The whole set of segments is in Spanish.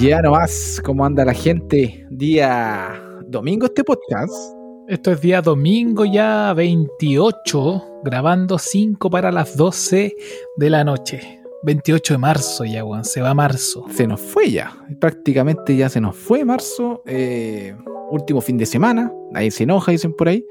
Ya nomás, ¿cómo anda la gente? Día domingo este podcast. Esto es día domingo ya 28, grabando 5 para las 12 de la noche. 28 de marzo ya, weón, se va marzo. Se nos fue ya, prácticamente ya se nos fue marzo. eh, último fin de semana, nadie se enoja, dicen por ahí.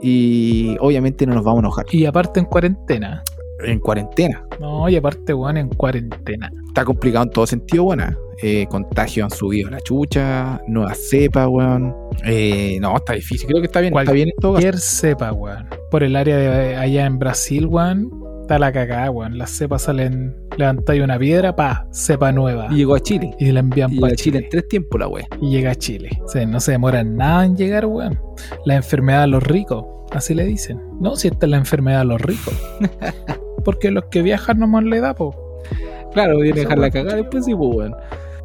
Y obviamente no nos vamos a enojar. Y aparte en cuarentena. En cuarentena. No, y aparte, weón, en cuarentena. Está complicado en todo sentido, buena. Eh, contagios han subido a la chucha, nueva cepa, weón. Eh, no, está difícil. Creo que está bien. Está bien en todo. Cualquier cepa, weón. Por el área de allá en Brasil, weón, está la cagada, weón. Las cepas salen, levantáis una piedra, pa, cepa nueva. Y llegó a Chile. Y la envían Y llegó para a Chile Chile. en tres tiempos la wea. Y llega a Chile. O sea, no se demora nada en llegar, weón. La enfermedad de los ricos, así le dicen. No, si esta es la enfermedad de los ricos. Porque los que viajan nomás le da, po. Claro, viene a Esa dejar la wea, cagada después sí, pues, weón.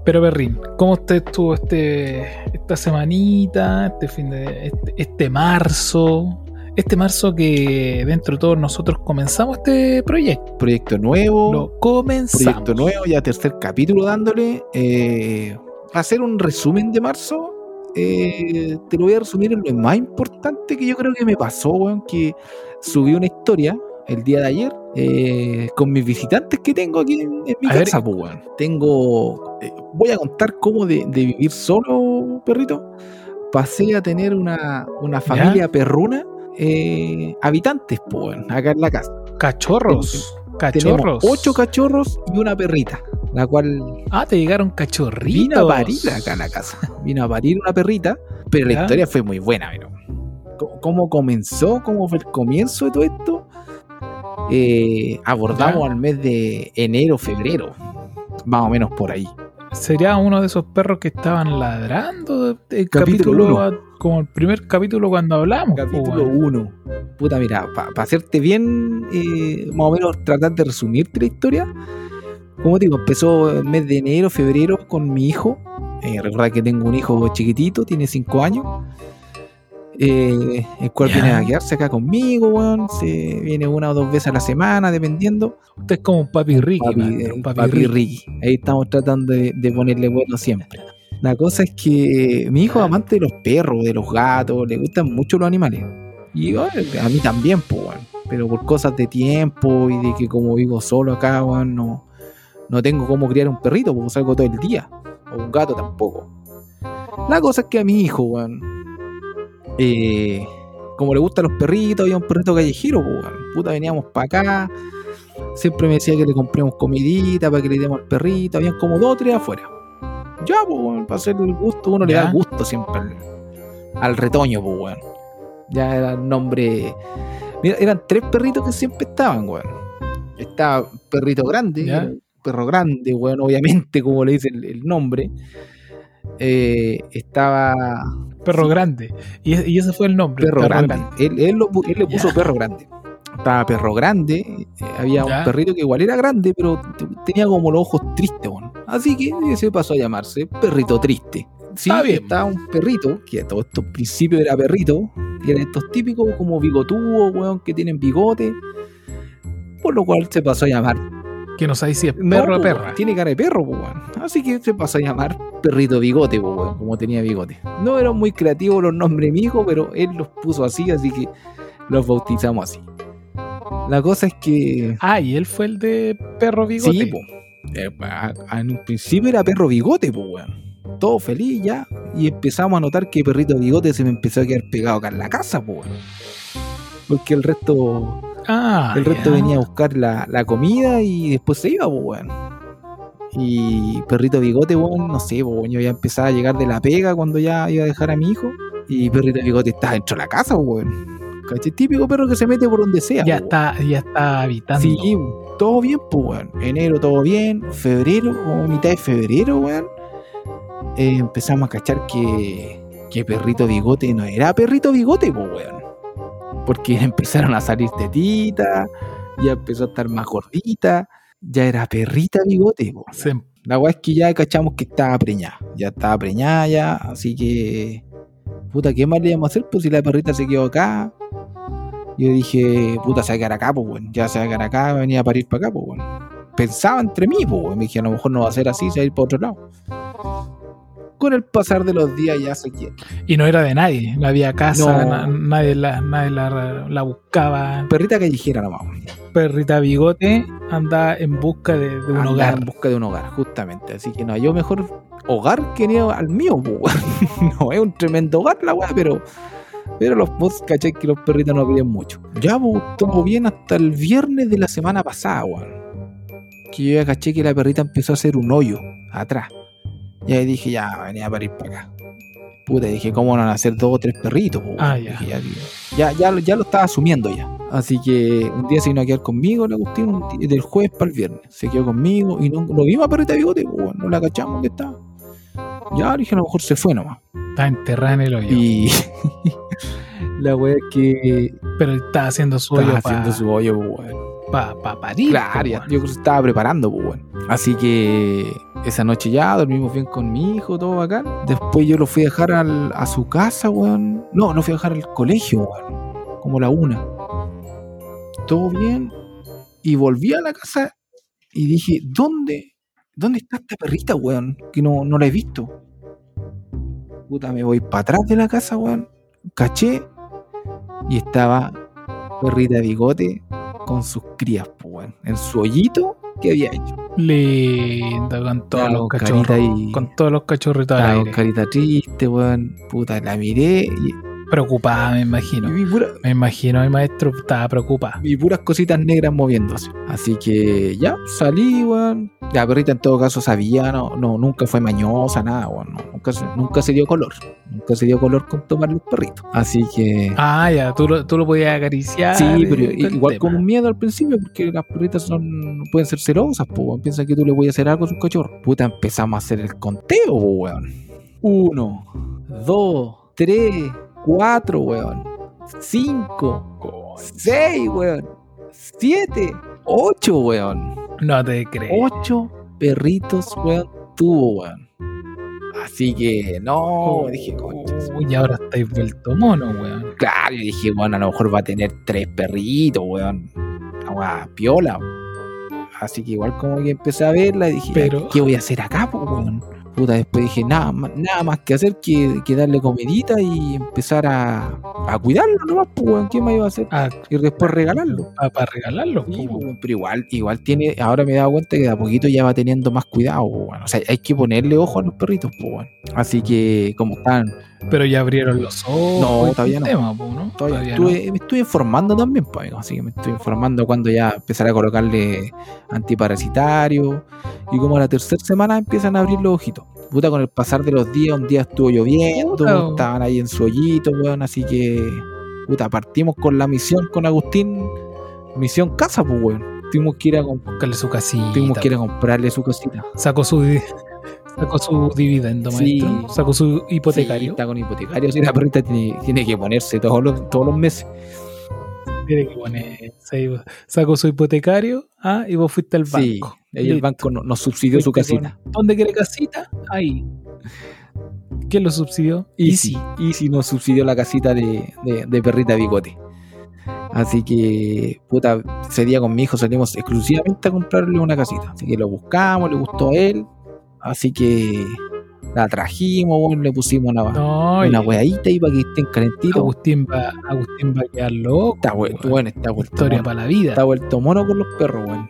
Pero Berrín, ¿cómo usted estuvo este, esta semanita, este fin de este, este marzo? Este marzo que dentro de todos nosotros comenzamos este proyecto. Proyecto nuevo. Lo comenzamos. proyecto nuevo, ya tercer capítulo dándole. Eh, hacer un resumen de marzo, eh, te lo voy a resumir en lo más importante que yo creo que me pasó, weón, que subí una historia el día de ayer eh, con mis visitantes que tengo aquí en, en mi A ver. casa, pues, weón. Tengo, eh, voy a contar cómo de, de vivir solo, perrito, pasé a tener una, una familia perruna, eh, habitantes, pues, acá en la casa. Cachorros. Cachorros. ocho cachorros y una perrita, la cual Ah, te llegaron cachorritos. vino a parir acá en la casa. Vino a parir una perrita, pero la historia fue muy buena. pero ¿Cómo- ¿Cómo comenzó? ¿Cómo fue el comienzo de todo esto? Eh, abordamos Ya. al mes de enero, febrero, más o menos por ahí. Sería uno de esos perros que estaban ladrando el Capítulo capítulo, uno. como el primer capítulo cuando hablamos. po, Capítulo weón. 1. Puta, mira, para hacerte bien, eh, más o menos tratar de resumirte la historia. Como te digo, empezó el mes de enero, febrero con mi hijo. Eh, recuerda que tengo un hijo chiquitito, tiene 5 años. Eh, el cual viene a quedarse acá conmigo, weón. Se viene una o dos veces a la semana, dependiendo. Usted es como un papi Ricky. Papi, eh, papi papi Ricky. Ricky. Ahí estamos tratando de, de ponerle bueno siempre. La cosa es que mi hijo es amante de los perros, de los gatos, le gustan mucho los animales. Y bueno, a mí también, pues, weón. Pero por cosas de tiempo y de que como vivo solo acá, weón, no, no tengo cómo criar un perrito, porque salgo todo el día. O un gato tampoco. La cosa es que a mi hijo, weón, eh, como le gustan los perritos, había un perrito callejero, pues, weón. Puta, veníamos para acá. Siempre me decía que le compremos comidita para que le demos al perrito. Habían como dos o tres afuera. Ya, pues, weón, para hacer el gusto, uno le da el gusto siempre al, al retoño, pues, weón. Ya era el nombre. Mira, eran tres perritos que siempre estaban, weón. Estaba perrito grande, perro grande, weón, obviamente, como le dice el, el nombre. Eh, estaba Perro Sí. grande. Y, y ese fue el nombre. perro, grande. Él, él lo él le puso perro grande. Estaba perro grande. eh, había un perrito que igual era grande, pero tenía como los ojos tristes, weón. Así que se pasó a llamarse perrito triste. Sí, Está bien. estaba un perrito, que a todos estos principios era perrito, que eran estos típicos como bigotudos, weón, que tienen bigote. Por lo cual se pasó a llamar Que no sabéis si es no, perro o perra. Tiene cara de perro, po, weón. Así que se pasó a llamar perrito bigote, po, weón, como tenía bigote. No eran muy creativos los nombres hijo, pero él los puso así, así que los bautizamos así. La cosa es que. Ah, y él fue el de perro bigote. Sí, po. Eh, en un principio era perro bigote, po, weón. Todo feliz ya. Y empezamos a notar que perrito bigote se me empezó a quedar pegado acá en la casa, weón. Porque el resto Ah, el resto venía a buscar la, la comida y después se iba, pues, weón. Y perrito bigote, weón, no sé, pues, weón, yo ya empezaba a llegar de la pega cuando ya iba a dejar a mi hijo. Y perrito bigote estaba dentro de la casa, pues, weón. ¿Cachai? Típico perro que se mete por donde sea. Ya pues, está, ya está habitando. Sí, todo bien, pues, weón. Enero todo bien. Febrero, como mitad de febrero, weón. eh, empezamos a cachar que, que perrito bigote no era perrito bigote, pues, weón. Porque empezaron a salir tetitas, ya empezó a estar más gordita, ya era perrita bigote, po. La weá es que ya cachamos que estaba preñada. Ya estaba preñada ya, así que. Puta, ¿qué más le íbamos a hacer? Pues si la perrita se quedó acá. Yo dije, puta, se va a quedar acá, pues bueno. Ya se va a quedar acá, venía a parir para acá, pues bueno. Pensaba entre mí, pues bueno. Me dije, a lo mejor no va a ser así, se va a ir para otro lado. Con el pasar de los días ya se quiere. Y no era de nadie, no había casa, No. na- nadie, la, nadie la, la buscaba. Perrita callejera nomás. Perrita Bigote anda en busca de, de un Andaba hogar. En busca de un hogar, justamente. Así que no, yo mejor hogar que ni al mío. No es un tremendo hogar la weá, pero. Pero los vos caché que los perritos no piden mucho. Ya, pues, todo bien hasta el viernes de la semana pasada, weón. Que yo ya caché que la perrita empezó a hacer un hoyo atrás. Y ahí dije, ya, venía para ir para acá. Puta, dije, ¿cómo van a hacer dos o tres perritos? po? Ah, ya. Dije, ya, ya, ya, lo- ya lo estaba asumiendo ya. Así que un día se vino a quedar conmigo, el Agustín, del jueves para el viernes. Se quedó conmigo y no lo vimos a perrita de bigote, pues, no la cachamos que estaba. Ya dije, a lo mejor se fue nomás. Está enterrada en el hoyo. Y la wea es que Pero él está haciendo su estaba hoyo haciendo para su hoyo, pues, weón. parir. Claro, yo creo que se estaba preparando, pues, weón. Así que esa noche ya dormimos bien con mi hijo, todo bacán. Después yo lo fui a dejar al- a su casa, weón. No, no fui a dejar al colegio, weón. Como la una. Todo bien. Y volví a la casa y dije, ¿dónde? ¿Dónde está esta perrita, weón? Que no, no la he visto. Puta, me voy para atrás de la casa, weón. Caché. Y estaba perrita bigote con sus crías, pues, weón. En su hoyito que había hecho. Linda, con todos los cachorros. Con todos los cachorritos aire. carita triste, weón. Puta, la miré y, Preocupada, me y imagino. pura- Me imagino, mi maestro estaba preocupado. vi puras cositas negras moviéndose. Así que ya, salí, weón. La perrita en todo caso sabía, no, no nunca fue mañosa, nada, weón. no, nunca, se, nunca se dio color. Nunca se dio color con tomar el perrito. Así que. Ah, ya, tú lo, tú lo podías acariciar. Sí, y pero el igual con un miedo al principio, porque las perritas son pueden ser celosas, pues, weón. Piensan que tú le voy a hacer algo a sus cachorros. Puta, empezamos a hacer el conteo, weón. Uno, dos, tres, cuatro, weón. Cinco, seis, weón. Siete, ocho, weón. No te creo. Ocho perritos, weón, tuvo, weón. Así que, no, dije, concha. Uy, ahora estáis vuelto mono, weón. Claro, y dije, bueno, a lo mejor va a tener tres perritos, weón. Weá piola. Así que igual como que empecé a verla y dije, Pero- ¿qué voy a hacer acá, po, weón? Puta, después dije, nada, más- nada más que hacer que, que darle comidita y empezar a, a cuidarlo nomás, pues. ¿Qué más iba a hacer? Ah, Y después regalarlo. para regalarlo. Sí, weón, pero igual, igual tiene, ahora me he dado cuenta que de a poquito ya va teniendo más cuidado, weón. O sea, hay que ponerle ojo a los perritos, pues. Así que, como están, Pero ya abrieron los ojos. No, todavía no. tema, ¿no? Todavía estuve- me estoy informando también, pues, amigo. Así que me estoy informando cuando ya empezar a colocarle antiparasitario. Y como a la tercera semana empiezan a abrir los ojitos. Puta, con el pasar de los días, un día estuvo lloviendo, Puta. estaban ahí en su hoyito, weón. Así que, puta, partimos con la misión con Agustín. Misión casa, pues, weón. Tuvimos que ir a, comp- Buscarle su casita. tuvimos que ir a comprarle su cosita. Sacó su, sacó su dividendo, Sí. maestro. Sacó su Sí, hipotecario. está con hipotecario. Si la perrita tiene, tiene que ponerse todos los, todos los meses. Tiene que. Sacó su hipotecario. Ah, y vos fuiste al banco. Sí, ahí el Listo. banco no- nos subsidió su casita. con- ¿Dónde quiere casita? Ahí. ¿Quién lo subsidió? Easy. Easy nos subsidió la casita de, de, de perrita bigote. Así que, puta, ese día con mi hijo salimos exclusivamente a comprarle una casita. Así que lo buscamos, le gustó a él. Así que la trajimos, bueno, le pusimos una, No, una ahí para que estén calentitos. Agustín va, Agustín va a quedar loco. Está bueno, está vuelto. Historia mono. para la vida. Está vuelto mono con los perros, weón.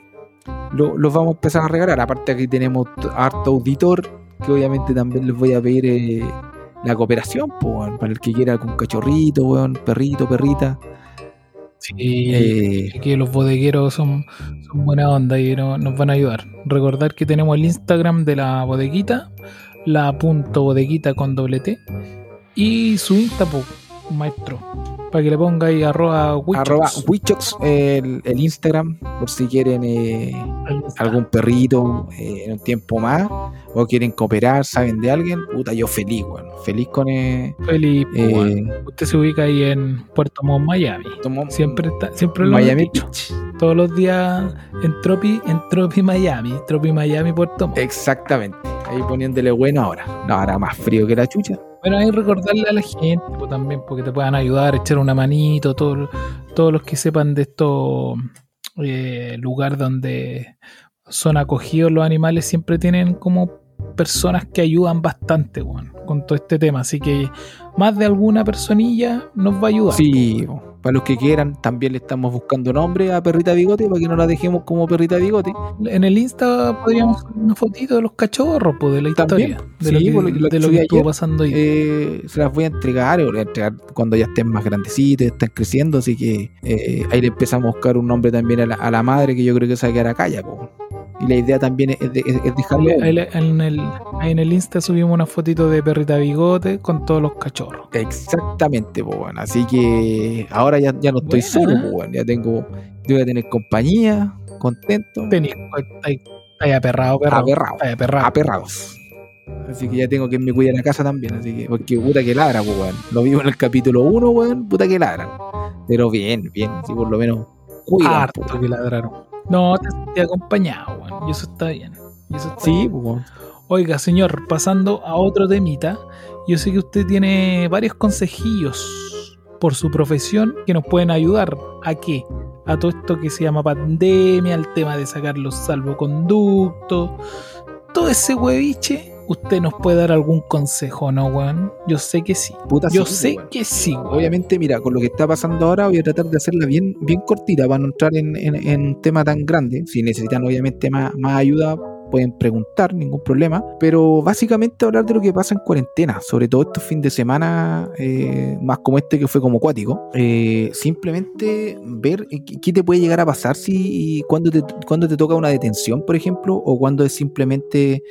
Lo- los vamos a empezar a regalar. Aparte aquí tenemos harto auditor, que obviamente también les voy a pedir eh, la cooperación, pues, weón, para el que quiera algún cachorrito, weón, perrito, perrita. Sí, Eh, que los bodegueros son, son buena onda y no- nos van a ayudar. Recordar que tenemos el Instagram de la bodeguita, la punto bodeguita con doble T, y su Insta, po, maestro, para que le ponga ahí arroba Wichox. arroba Wichox, el, el Instagram, por si quieren eh, algún perrito eh, en un tiempo más, o quieren cooperar, saben de alguien, puta, yo feliz, weón. Feliz con... Eh, Feliz, eh. Usted se ubica ahí en Puerto Montt, Miami. tomo- Siempre está, siempre lo Miami hemos dicho. Beach. Todos los días en Tropi, en Tropi Miami, Tropi Miami, Puerto Montt. Exactamente. Ahí poniéndole bueno ahora. No, ahora más frío que la chucha. Bueno, ahí recordarle a la gente pues, también, porque te puedan ayudar, echar una manito, todo- todos los que sepan de estos eh, lugares donde son acogidos los animales siempre tienen como personas que ayudan bastante, con todo este tema. Así que más de alguna personilla nos va a ayudar. Sí, para los que quieran, también le estamos buscando nombre a Perrita Bigote para que no la dejemos como Perrita Bigote. En el Insta podríamos hacer una fotito de los cachorros, pues, de la También, historia. De lo sí, lo que- lo de lo que estuvo pasando ahí. Eh, se las voy a entregar, voy a entregar cuando ya estén más grandecitos, estén creciendo, así que eh, ahí le empezamos a buscar un nombre también a la, a la madre que yo creo que se va a quedar acá ya, po. Y la idea también es, de- es- dejarlo. Ahí, ahí- en, el, en el Insta subimos una fotito de perrita bigote con todos los cachorros. Exactamente, pues bueno. Así que ahora ya, ya no estoy solo, pues bueno. Ya tengo, yo voy a tener compañía, contento, Tenís, ahí, ahí aperrado, perrado. aperrado, aperrado. aperrados. Así que ya tengo que me cuidar la casa también, así que, porque puta que ladra, pues weón. Lo vivo en el capítulo 1, weón, puta que ladran. Pero bien, bien, sí, por lo menos cuidan, Harto pues, que ladraron. No, te sentí acompañado. Y eso está bien. Y eso está Sí, bien. pues. Oiga, señor, pasando a otro temita, yo sé que usted tiene varios consejillos por su profesión que nos pueden ayudar a qué? A todo esto que se llama pandemia, al tema de sacar los salvoconductos, todo ese hueviche, usted nos puede dar algún consejo, ¿no, weón? Yo sé que sí. Puta, Yo sí, sé weón. que sí, weón. Obviamente, mira, con lo que está pasando ahora voy a tratar de hacerla bien, bien cortita para no entrar en, en- en un tema tan grande. Si necesitan obviamente más, más ayuda, pueden preguntar, ningún problema. Pero básicamente hablar de lo que pasa en cuarentena, sobre todo estos fines de semana, eh, más como este que fue como acuático. Eh, simplemente ver eh, qué qué te puede llegar a pasar si cuando te, cuando te toca una detención, por ejemplo, o cuando es simplemente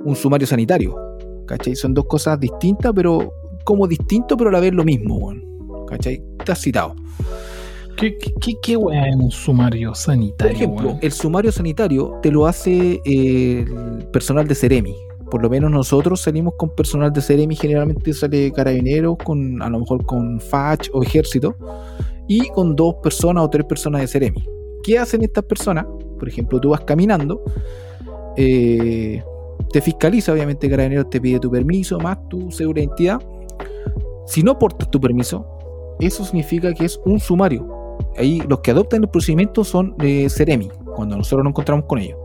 un sumario sanitario. ¿Cachai? Son dos cosas distintas, pero como distinto, pero a la vez lo mismo, weón. ¿Cachai? Estás citado. ¿Qué, qué, qué, qué es un sumario Por sanitario, ejemplo, weón? el sumario sanitario te lo hace eh, el personal de Ceremi. Por lo menos nosotros salimos con personal de Ceremi, generalmente sale carabineros, con, a lo mejor con FACH o ejército, y con dos personas o tres personas de Ceremi. ¿Qué hacen estas personas? Por ejemplo, tú vas caminando, eh, te fiscaliza, obviamente Carabineros te pide tu permiso, más tu segura identidad. Si no portas tu permiso, eso significa que es un sumario. Ahí los que adoptan el procedimiento son de Ceremi, cuando nosotros nos encontramos con ellos.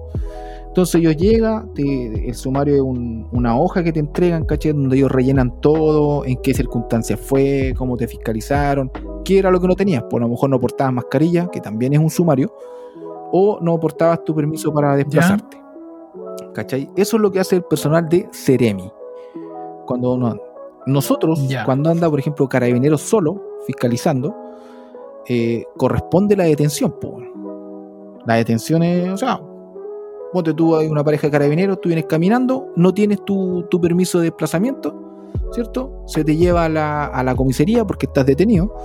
Entonces ellos llegan, te- el sumario es un- una hoja que te entregan, ¿cachai? Donde ellos rellenan todo, en qué circunstancias fue, cómo te fiscalizaron, qué era lo que no tenías. Pues a lo mejor no portabas mascarilla, que también es un sumario, o no portabas tu permiso para desplazarte. ¿Cachai? Eso es lo que hace el personal de Ceremi. Cuando uno- nosotros, Ya. cuando anda, por ejemplo, carabineros solo, fiscalizando, eh, corresponde la detención. po. La detención es, o sea, ponte tú hay una pareja de carabineros, tú vienes caminando, no tienes tu, tu permiso de desplazamiento, ¿cierto? Se te lleva a la, a la comisaría porque estás detenido,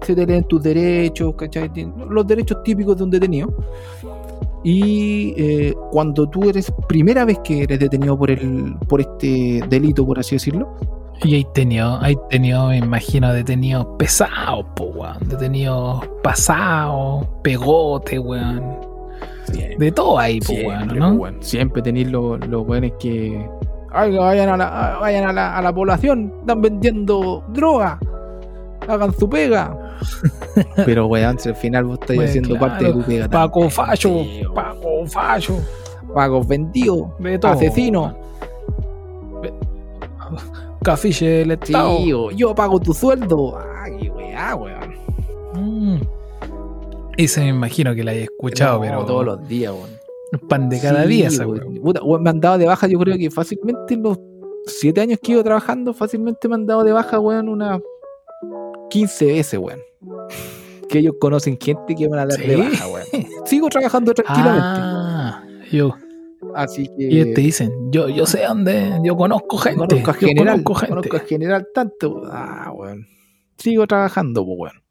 se te leen tus derechos, Los derechos típicos de un detenido. Y eh, cuando tú eres primera vez que eres detenido por el por este delito, por así decirlo, Y hay tenido, hay tenido, me imagino, detenidos pesados, po, weón. Detenidos pasados, pegote, weón. De todo ahí, po, weón, Siempre, ¿no? weón. Siempre tenéis los los weones que. Oiga, vayan, a la, vayan a, la, a la población, están vendiendo droga, hagan su pega. Pero, weón, si al final vos estáis Bueno, haciendo claro, parte de tu pega. Paco tío. Paco vendidos, de todo. asesinos. Cafiche del Estado. Tío, yo pago tu sueldo. Ay, weá, weón. Mm. Ese me imagino que la he escuchado, No, pero todos los días, weón. pan de cada Sí, día, esa weón. Puta, weón, me han dado de baja, yo creo que fácilmente en los siete años que ido trabajando, fácilmente me han dado de baja, weón, unas 15 veces, weón. Que ellos conocen gente que van a dar de ¿Sí? baja, weón. Sigo trabajando tranquilamente. Ah, yo, Así que. y te dicen, yo, yo sé dónde, yo conozco gente. conozco a general. conozco gente. Conozco a general tanto. Ah, weón. Sigo trabajando, pues, weón.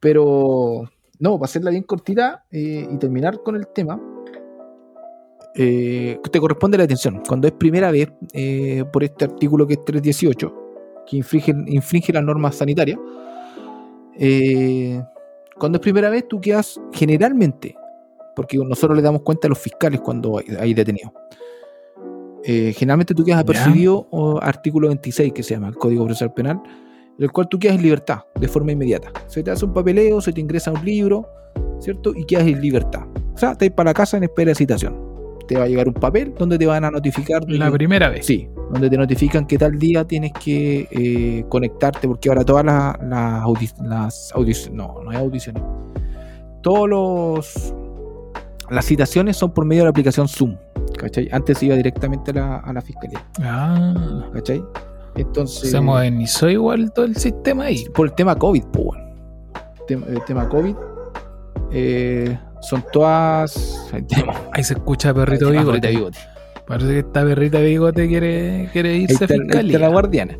Pero. No, para hacerla bien cortita eh, y terminar con el tema. eh, te corresponde la detención. Cuando es primera vez, eh, por este artículo que es 318, que infringe, infringe las normas sanitarias, eh, cuando es primera vez, tú quedas generalmente, porque nosotros le damos cuenta a los fiscales cuando hay, hay detenido. Eh, generalmente tú quedas apercibido o artículo 26 que se llama el Código Procesal Penal, el cual tú quedas en libertad de forma inmediata. Se te hace un papeleo, se te ingresa un libro, ¿cierto? Y quedas en libertad. O sea, te vas para la casa en espera de citación. Te va a llegar un papel donde te van a notificar. La que- primera vez. Sí, donde te notifican que tal día tienes que eh, conectarte, porque ahora todas las, las, audi- las audiciones, no, no hay audiciones, todos los las citaciones son por medio de la aplicación Zoom, ¿cachai? Antes iba directamente a la, a la fiscalía, Ah, ¿cachai? Entonces, se modernizó igual todo el sistema ahí. por el tema COVID, pues bueno. El tema COVID eh, son todas. Ahí tenemos- Ahí se escucha perrito ahí bigote. bigote. Parece que esta perrita bigote quiere, quiere irse está, a fiscalía. la guardiana.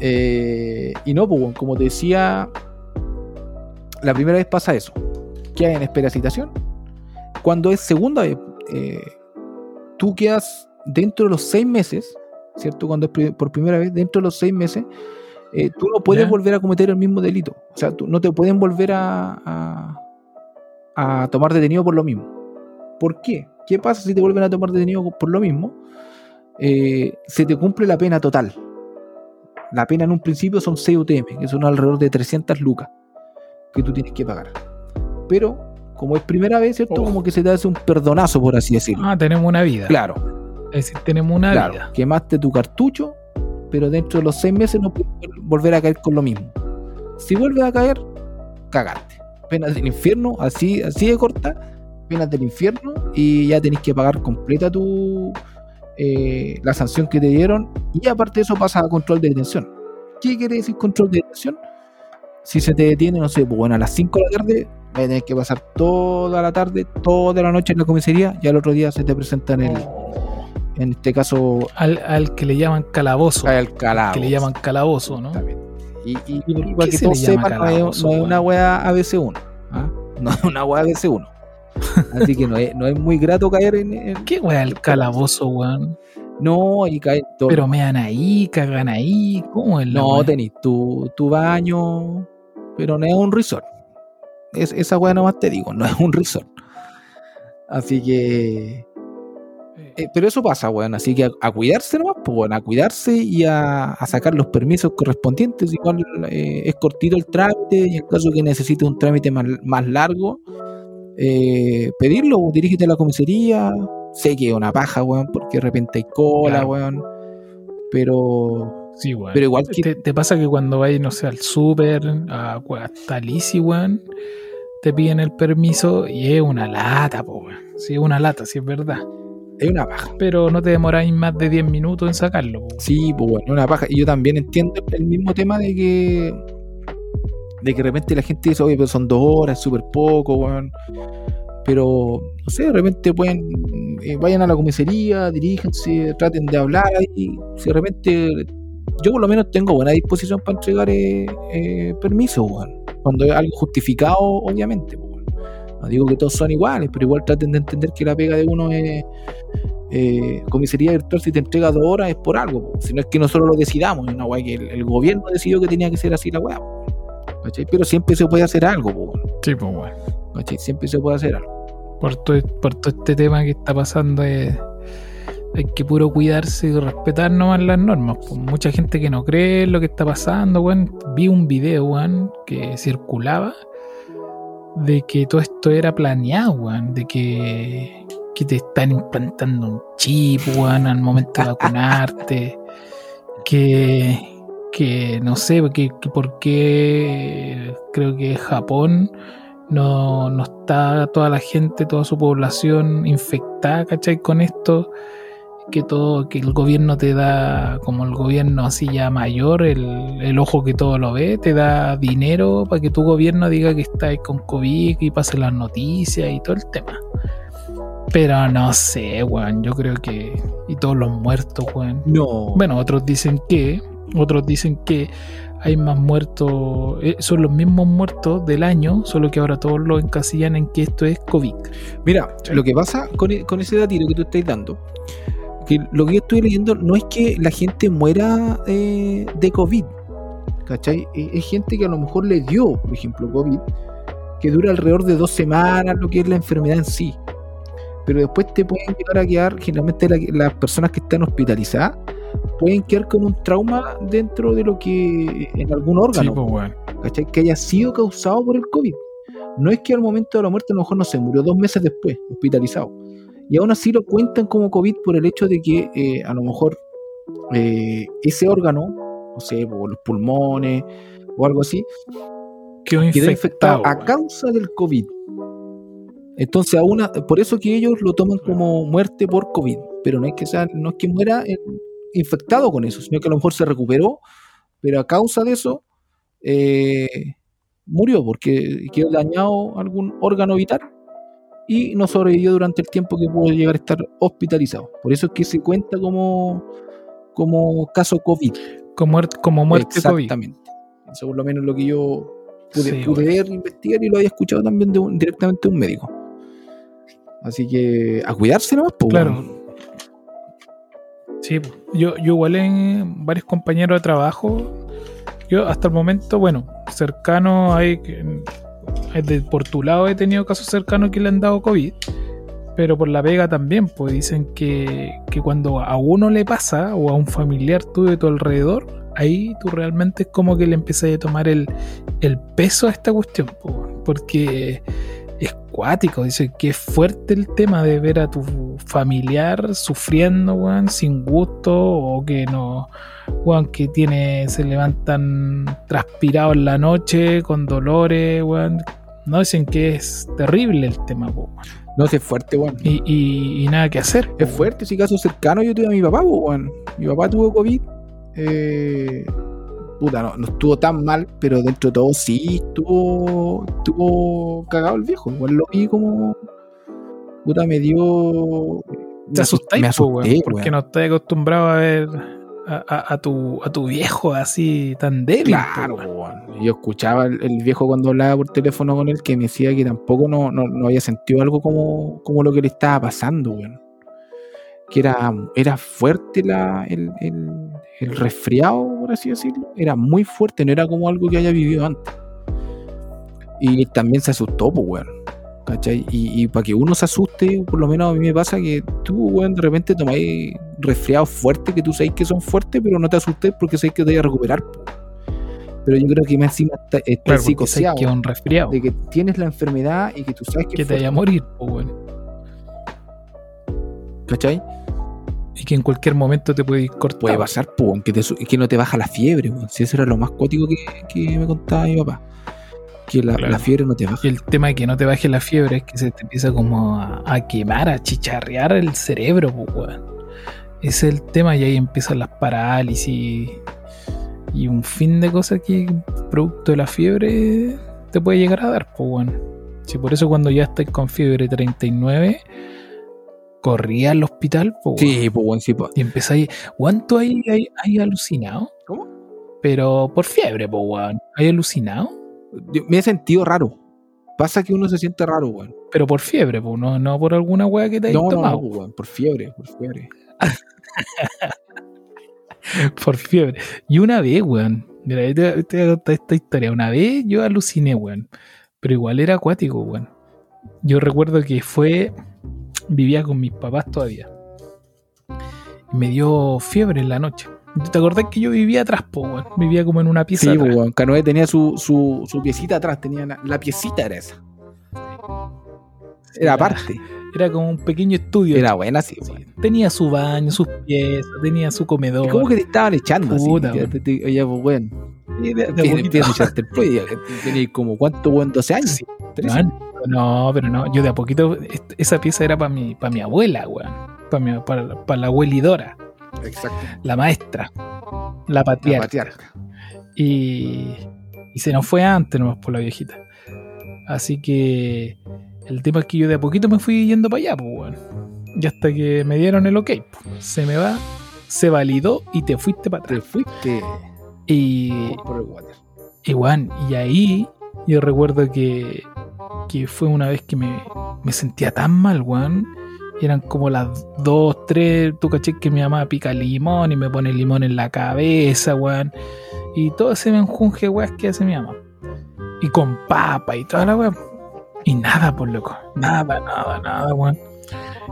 Eh, y no, pues, como te decía, la primera vez pasa eso. Quedas en espera citación. Cuando es segunda vez, eh, tú quedas dentro de los seis meses, ¿cierto? Cuando es por primera vez, dentro de los seis meses, eh, tú no puedes Ya. volver a cometer el mismo delito. O sea, tú, no te pueden volver a, a, a tomar detenido por lo mismo. ¿Por qué? ¿Qué pasa si te vuelven a tomar detenido por lo mismo? Eh, se te cumple la pena total. La pena en un principio son 6 UTM, que son alrededor de 300 lucas que tú tienes que pagar. Pero, como es primera vez, ¿cierto? Oh. Como que se te hace un perdonazo, por así decirlo. Ah, tenemos una vida. Claro, Es decir, tenemos una claro. vida. Quemaste tu cartucho, pero dentro de los 6 meses no puedes vol- volver a caer con lo mismo. Si vuelves a caer, cagaste. Penas del infierno, así, así de corta, penas del infierno, y ya tenés que pagar completa tu eh, la sanción que te dieron, y aparte de eso pasa a control de detención. ¿Qué quiere decir control de detención? Si se te detiene, no sé, pues bueno, a las 5 de la tarde, vas a tener que pasar toda la tarde, toda la noche en la comisaría, y al otro día se te presenta en el, en este caso, Al, al que le llaman calabozo. al calabozo. que le llaman calabozo, ¿no? Y, y, ¿Y para que todos sepan, no no es una weá ABC1. ¿Ah? No es una weá ABC1. Así que no es, no es muy grato caer en. en- ¿Qué wea el calabozo, weón? no, y caer todo. Pero me dan ahí, cagan ahí. ¿Cómo es la no tenés tu, tu baño, pero no es un resort. Es, esa weá nomás te digo, no es un resort. Así que. Eh, pero eso pasa, weón. Así que a, a cuidarse nomás, pues, bueno, a cuidarse y a, a sacar los permisos correspondientes. Igual eh, es cortito el trámite y en caso que necesites un trámite más, más largo, eh, pedirlo, dirígete a la comisaría. Sé que es una paja, weón, porque de repente hay cola, Claro. weón. Pero, Sí, weón. pero igual que. ¿Te, te pasa que cuando vais, no sé, al súper, a, a Talisi, weón, te piden el permiso y es una lata, po, weón. Sí, es una lata, sí es verdad. Es una paja. Pero no te demoráis más de 10 minutos en sacarlo. Sí, pues bueno, es una paja. Y yo también entiendo el mismo tema de que. De que de repente la gente dice, oye, pero son dos horas, súper poco, weón. Pero, no sé, de repente pueden. eh, vayan a la comisaría, diríjense, traten de hablar ahí. Si de repente. Yo por lo menos tengo buena disposición para entregar eh, eh, permiso, weón. Cuando es algo justificado, obviamente, weón. No digo que todos son iguales, pero igual traten de entender que la pega de uno es. eh, comisaría virtual, si te entrega dos horas es por algo, po. si no es que nosotros lo decidamos, es una weá que el, el gobierno decidió que tenía que ser así la weá. Pero siempre se puede hacer algo, po, Sí, pues. ¿cachai? Siempre se puede hacer algo. Por todo, por todo este tema que está pasando, es- hay que puro cuidarse y respetar nomás las normas. Mucha gente que no cree en lo que está pasando, weón. Vi un video, weón, que circulaba de que todo esto era planeado, weón. De que, que te están implantando un chip, weón, al momento de vacunarte. que, que no sé, que, que por qué creo que Japón no, no está toda la gente, toda su población infectada, ¿cachai? Con esto, que todo, que el gobierno te da, como el gobierno así ya mayor, el, el ojo que todo lo ve, te da dinero para que tu gobierno diga que está ahí con COVID y pase las noticias y todo el tema. Pero no sé, weón, yo creo que... Y todos los muertos, weón. No, Bueno, otros dicen que, otros dicen que hay más muertos, eh, son los mismos muertos del año, solo que ahora todos lo encasillan en que esto es COVID. mira, lo que pasa con, e- con ese datito que tú estás dando, que lo que yo estoy leyendo no es que la gente muera eh, de COVID, ¿cachai? Es, gente que a lo mejor le dio, por ejemplo, COVID, que dura alrededor de dos semanas, lo que es la enfermedad en sí. Pero después te pueden llegar a quedar, generalmente la- las personas que están hospitalizadas, pueden quedar con un trauma dentro de lo que en algún órgano. pues. ¿cachai? Que haya sido causado por el COVID. No es que al momento de la muerte a lo mejor no se murió dos meses después, hospitalizado. Y aún así lo cuentan como COVID por el hecho de que eh, a lo mejor eh, ese órgano, no sé, por los pulmones o algo así, Quedó infectado. infectado a causa del COVID. Entonces, a una, por eso que ellos lo toman como muerte por COVID, pero no es que sea, no es que muera infectado con eso, sino que a lo mejor se recuperó, pero a causa de eso eh, murió porque quedó dañado algún órgano vital y no sobrevivió durante el tiempo que pudo llegar a estar hospitalizado. Por eso es que se cuenta como, como caso COVID. Como, muerte- como muerte COVID. Exactamente. Eso por lo menos lo que yo pude, Sí, pude ver, investigar y lo había escuchado también de un- directamente de un médico. Así que a cuidarse nomás, pues. Claro. Sí, po. yo, yo igual en varios compañeros de trabajo, yo hasta el momento, bueno, cercano hay por tu lado he tenido casos cercanos que le han dado COVID, pero por la pega también, pues dicen que, que cuando a uno le pasa o a un familiar tuyo de tu alrededor, ahí tú realmente es como que le empiezas a tomar el, el peso a esta cuestión, po, porque es cuático, dice que es fuerte el tema de ver a tu familiar sufriendo, weón, sin gusto, o que no, weón, que tiene, se levantan transpirados en la noche, con dolores, weón. No dicen que es terrible el tema, po, weón. No sé, es fuerte, weón. y, y- y nada que hacer. Es fuerte, si caso cercano yo tuve a mi papá, weón. Mi papá tuvo COVID. eh, puta, no, no estuvo tan mal, pero dentro de todo sí estuvo, estuvo cagado el viejo. Igual lo vi como. Puta, me dio. Te me po, weón, porque weón. no estás acostumbrado a ver a, a- a tu, a tu viejo así tan débil. Claro. Yo escuchaba el, el viejo cuando hablaba por teléfono con él que me decía que tampoco no, no, no había sentido algo como, como lo que le estaba pasando, weón. Que era, era fuerte la, el, el, el resfriado, por así decirlo. Era muy fuerte, no era como algo que haya vivido antes. Y también se asustó, pues, weón. ¿Cachai? Y, y para que uno se asuste, por lo menos a mí me pasa que tú, weón, de repente tomáis resfriados fuertes que tú sabes que son fuertes, pero no te asustes porque sabes que te vas a recuperar. Pero yo creo que más encima está, está Claro, porque sabes psicoseado que es un resfriado. de que tienes la enfermedad y que tú sabes que, te vaya a morir, weón. ¿cachai? Y que en cualquier momento te puede ir cortado. Puede pasar, po, que, te que no te baja la fiebre, weón. Si eso era lo más cuático que, que me contaba mi papá. Que la, Claro. la fiebre no te baja. Y el tema de que no te baje la fiebre es que se te empieza como a, a quemar, a chicharrear el cerebro, pues, weón. Ese es el tema y ahí empiezan las parálisis y un fin de cosas que producto de la fiebre te puede llegar a dar, pues, weón. Si por eso cuando ya estás con fiebre 39, corría al hospital, pues, weón. Sí, pues, weón, sí, po. Y empezáis, ¿cuánto hay, hay, hay alucinado? ¿Cómo? Pero por fiebre, pues, weón. ¿Hay alucinado? Yo me he sentido raro. Pasa que uno se siente raro, weón. Pero por fiebre, pues, no, no por alguna weá que te hayas No, no, tomado. no, weón. Por fiebre, por fiebre. Por fiebre. Y una vez, weón. Mira, yo te, te voy a contar esta historia. Una vez yo aluciné, weón. Pero igual era acuático, weón. Yo recuerdo que fue. Vivía con mis papás todavía. Y me dio fiebre en la noche. ¿Te acordás que yo vivía atrás, po, weón? Vivía como en una pieza. Sí, atrás. weón. Canoe tenía su, su, su piecita atrás. Tenía la, la piecita era esa. Era aparte. Era como un pequeño estudio. Era buena, sí, Sí. Tenía su baño, sus piezas, tenía su comedor. ¿Y cómo que te estaban echando así? Puta, weón. te- te- Oye, pues, weón. Tenías como, ¿cuánto, weón? 12 años. Sí. 13. No, pero no, yo de a poquito, esa pieza era para mi, para mi abuela, weón. Para mi, para, para la abuelidora, Exacto. la maestra, la La patriarca. Y, y se nos fue antes nomás por la viejita. Así que el tema es que yo de a poquito me fui yendo para allá, pues, weón. Y hasta que me dieron el ok, pues, se me va, se validó y te fuiste para Te atrás. fuiste Y, por el water. Y y ahí yo recuerdo que, que fue una vez que me, me sentía tan mal, weón. Y eran como las dos, tres, tú caché que mi mamá pica limón y me pone limón en la cabeza, weón. Y todo ese menjunje, weón, que hace mi mamá. Y con papa y toda la weón. Y nada, por loco. Nada, nada, nada, weón.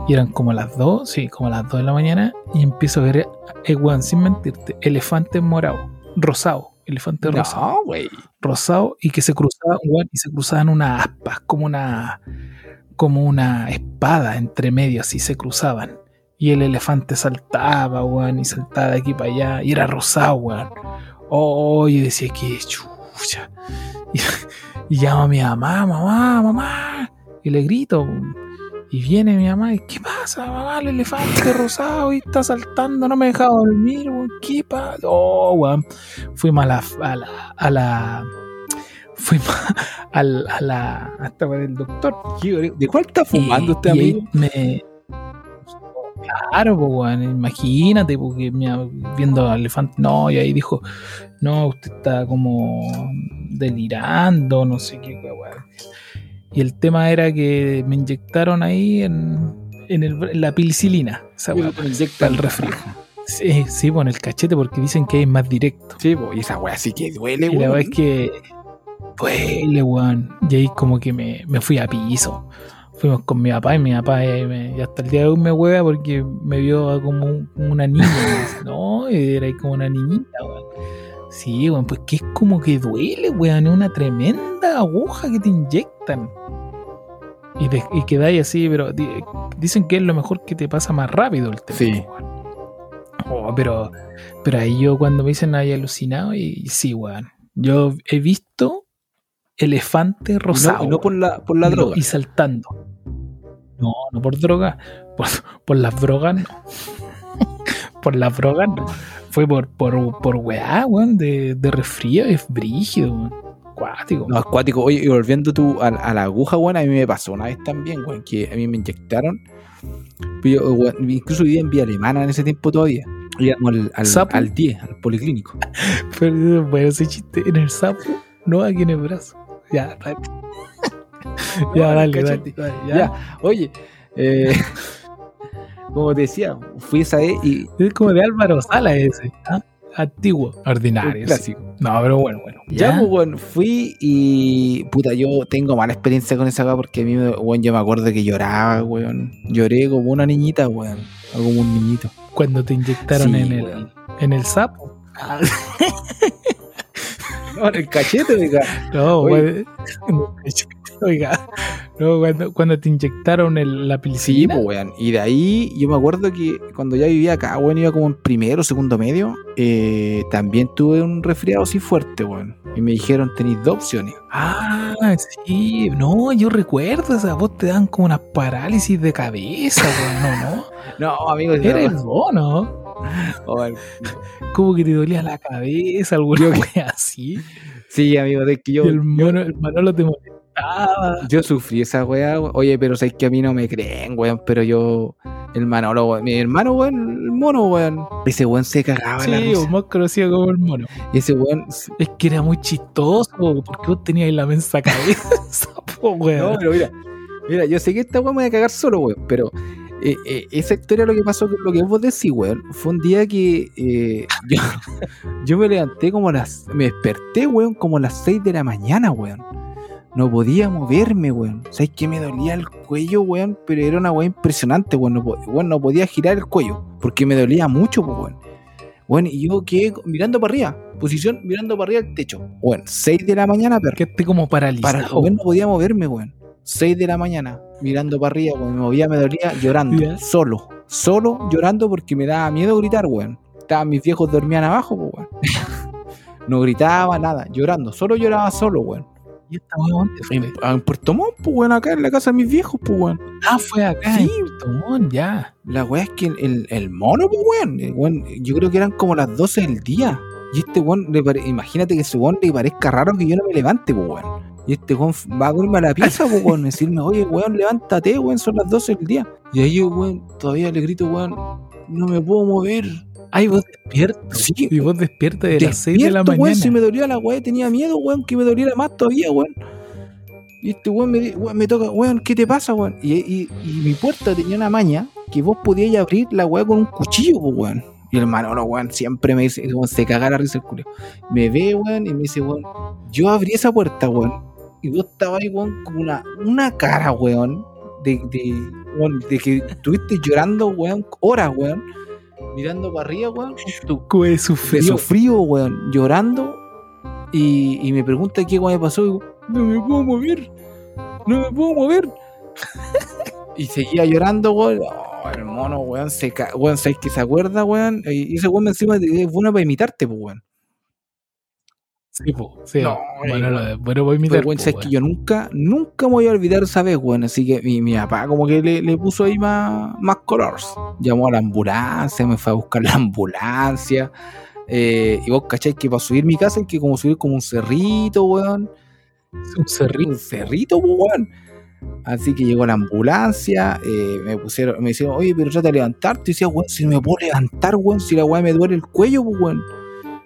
Y eran como las dos, sí, como las dos de la mañana. Y empiezo a ver, eh, weón, sin mentirte, elefantes morados, rosado, elefante rosado No, rosado y que se cruzaban, weón, y se cruzaban unas aspas, como una como una espada entre medio, así se cruzaban. Y el elefante saltaba, weón, y saltaba de aquí para allá, y era rosado, weón. Oh, y decía que chucha. Y, y llamo a mi mamá, mamá, mamá, y le grito. Y viene mi mamá, y ¿qué pasa, mamá? El elefante rosado y está saltando, no me deja dormir, weón. ¿Qué pasa? Oh, weón. Fuimos a la, a la, a la fuimos a la, a la hasta con el doctor. ¿De cuál está fumando Y- este y ahí amigo? Me... Claro, pues, weón, imagínate, porque me- viendo al elefante, no, y ahí dijo, no, usted está como delirando, no sé qué, weón. Y el tema era que me inyectaron ahí en, en, el- en la pilicilina, esa weá, el resfrío. Sí, sí, pues en el cachete, porque dicen que es más directo. Sí, po, y esa weá sí que duele, Y la weón. verdad es que duele, weón. Y ahí como que me, me fui a piso. Fuimos con mi papá y mi papá eh, me- y hasta el día de hoy me hueva porque me vio como un- como una niña. Dice, no, era ahí como una niñita, weón. Sí, weón, pues que es como que duele, weón. Es una tremenda aguja que te inyectan. Y, te- y quedáis así, pero di- dicen que es lo mejor que te pasa más rápido el tema. Sí. weón. Oh, pero, pero ahí yo cuando me dicen ahí alucinado, y, y sí, weón. Yo he visto elefante rosado. no, por la, por la y- droga. Y saltando. No, no por droga. Por, por las drogas no. por las drogas no. Fue por, por, por weá, weón, de, de resfrío, es brígido, weón. Cuático. No, acuático. Oye, y volviendo tú a, a la aguja, weón, a mí me pasó una vez también, weón, que a mí me inyectaron. Yo, weón, incluso vivía en vía alemana en ese tiempo todavía. Íbamos al, al, al 10, al policlínico. Pero bueno, ese chiste en el sapo, no aquí en el brazo. Ya, dale. ya, dale, dale, Cachete. dale, Ya. ya. Oye, eh, como te decía, fui esa vez y. Es como de Álvaro Sala ese. ¿ah? Antiguo. Ordinario. Sí. clásico. No, pero bueno, bueno. Ya, pues, weón, fui y. Puta, yo tengo mala experiencia con esa weá porque a mí, weón, yo me acuerdo que lloraba, weón. Lloré como una niñita, weón. O como un niñito. Cuando te inyectaron Sí, en, el, en el sapo. No, en el cachete, oiga. No, weón. Oiga, no, cuando, cuando te inyectaron el, la Sí, pilicina. pues, weón. Y de ahí yo me acuerdo que cuando ya vivía acá, weón, iba como en primero, segundo medio, eh, también tuve un resfriado así fuerte, weón. Y me dijeron, tenéis dos opciones. Ah, sí. No, yo recuerdo esa voz te dan como una parálisis de cabeza, weón. No, no. No, amigo, Era el bono. Weón. Como que te dolía la cabeza, alguna wea así. Sí, amigo, de que yo, y el, mono, el Manolo te molestaba. yo sufrí esa weá, weón. Oye, pero sabes que a mí no me creen, weón, pero yo, el Manolo, weón, mi hermano, weón, el mono, weón. Ese weón se cagaba la Sí, o más conocido como el mono. Ese weón, Es que era muy chistoso, porque vos tenías la mensa cabeza, po, No, weón. pero mira, mira, yo sé que esta weá me voy a cagar solo, weón, pero eh, eh, esa historia lo que pasó con lo que vos decís, weón, fue un día que eh, yo, yo me levanté como a las, me desperté, weón, como a las 6 de la mañana, weón. No podía moverme, weón. ¿Sabes que me dolía el cuello, weón? Pero era una weá impresionante, weón. No, weón, no podía girar el cuello porque me dolía mucho, weón. Bueno, y yo quedé mirando para arriba, posición mirando para arriba al techo. Weón, 6 de la mañana, perro. Que esté como paralizado. Para weón, no podía moverme, weón. 6 de la mañana, mirando para arriba, weón. Me movía, me dolía, llorando. Ya. Solo. Solo llorando porque me daba miedo gritar, weón. Estaban mis viejos dormían abajo, weón. no gritaba nada, llorando. Solo lloraba solo, weón. ¿Y esta weón dónde fue? En, en Puerto Montt, pues, weón, acá en la casa de mis viejos, pues, weón. Ah, fue acá. Sí. en Puerto Montt, ya. La weá es que el, el- el mono, pues, weón, el weón, yo creo que eran como las 12 del día. Y este weón, le pare- imagínate que ese weón le parezca raro que yo no me levante, pues, weón. Y este weón va a dormirme a la pieza, pues, weón, decirme, oye, weón, levántate, weón, son las 12 del día. Y ahí yo, weón, todavía le grito, weón, no me puedo mover. Ay, vos despierto. Sí. Y vos despierta de las 6 de la mañana. weón, si me dolía la weá, tenía miedo, weón, que me doliera más todavía, weón. Y este weón me, weón, me toca, weón, ¿qué te pasa, weón? Y, y- y mi puerta tenía una maña que vos podíais abrir la weá con un cuchillo, pues, weón. Y el Manolo, weón, siempre me dice, weón, se caga la risa el culo. Me ve, weón, y me dice, weón, yo abrí esa puerta, weón. Y vos estabas ahí, weón, con una, una cara, weón, de, de, weón, de que estuviste llorando, weón, horas, weón. Mirando para arriba, weón, con tu sufrido, weón, llorando. Y, y me pregunta qué weón me pasó. Y digo, no me puedo mover. No me puedo mover. y seguía llorando, weón. Oh, el mono, weón, se ca... weón, ¿sabes que se acuerda, weón? Y ese weón encima es bueno para imitarte, pues, weón. Sí, sí. No, bueno, eh, lo- bueno, voy a imitar. Pero, weón, po, sabes que yo nunca, nunca me voy a olvidar esa vez, weón. Así que mi, mi papá como que le, le puso ahí más, más colores. Llamó a la ambulancia, me fue a buscar la ambulancia. Eh, y vos cacháis que para subir mi casa hay que como subir como un cerrito, weón. Un cerrito. Un cerrito, weón. Así que llegó la ambulancia, eh, me pusieron, me decían, oye, pero trata de levantarte. Y decía, weón, si no me puedo levantar, weón, si la weá me duele el cuello, weón.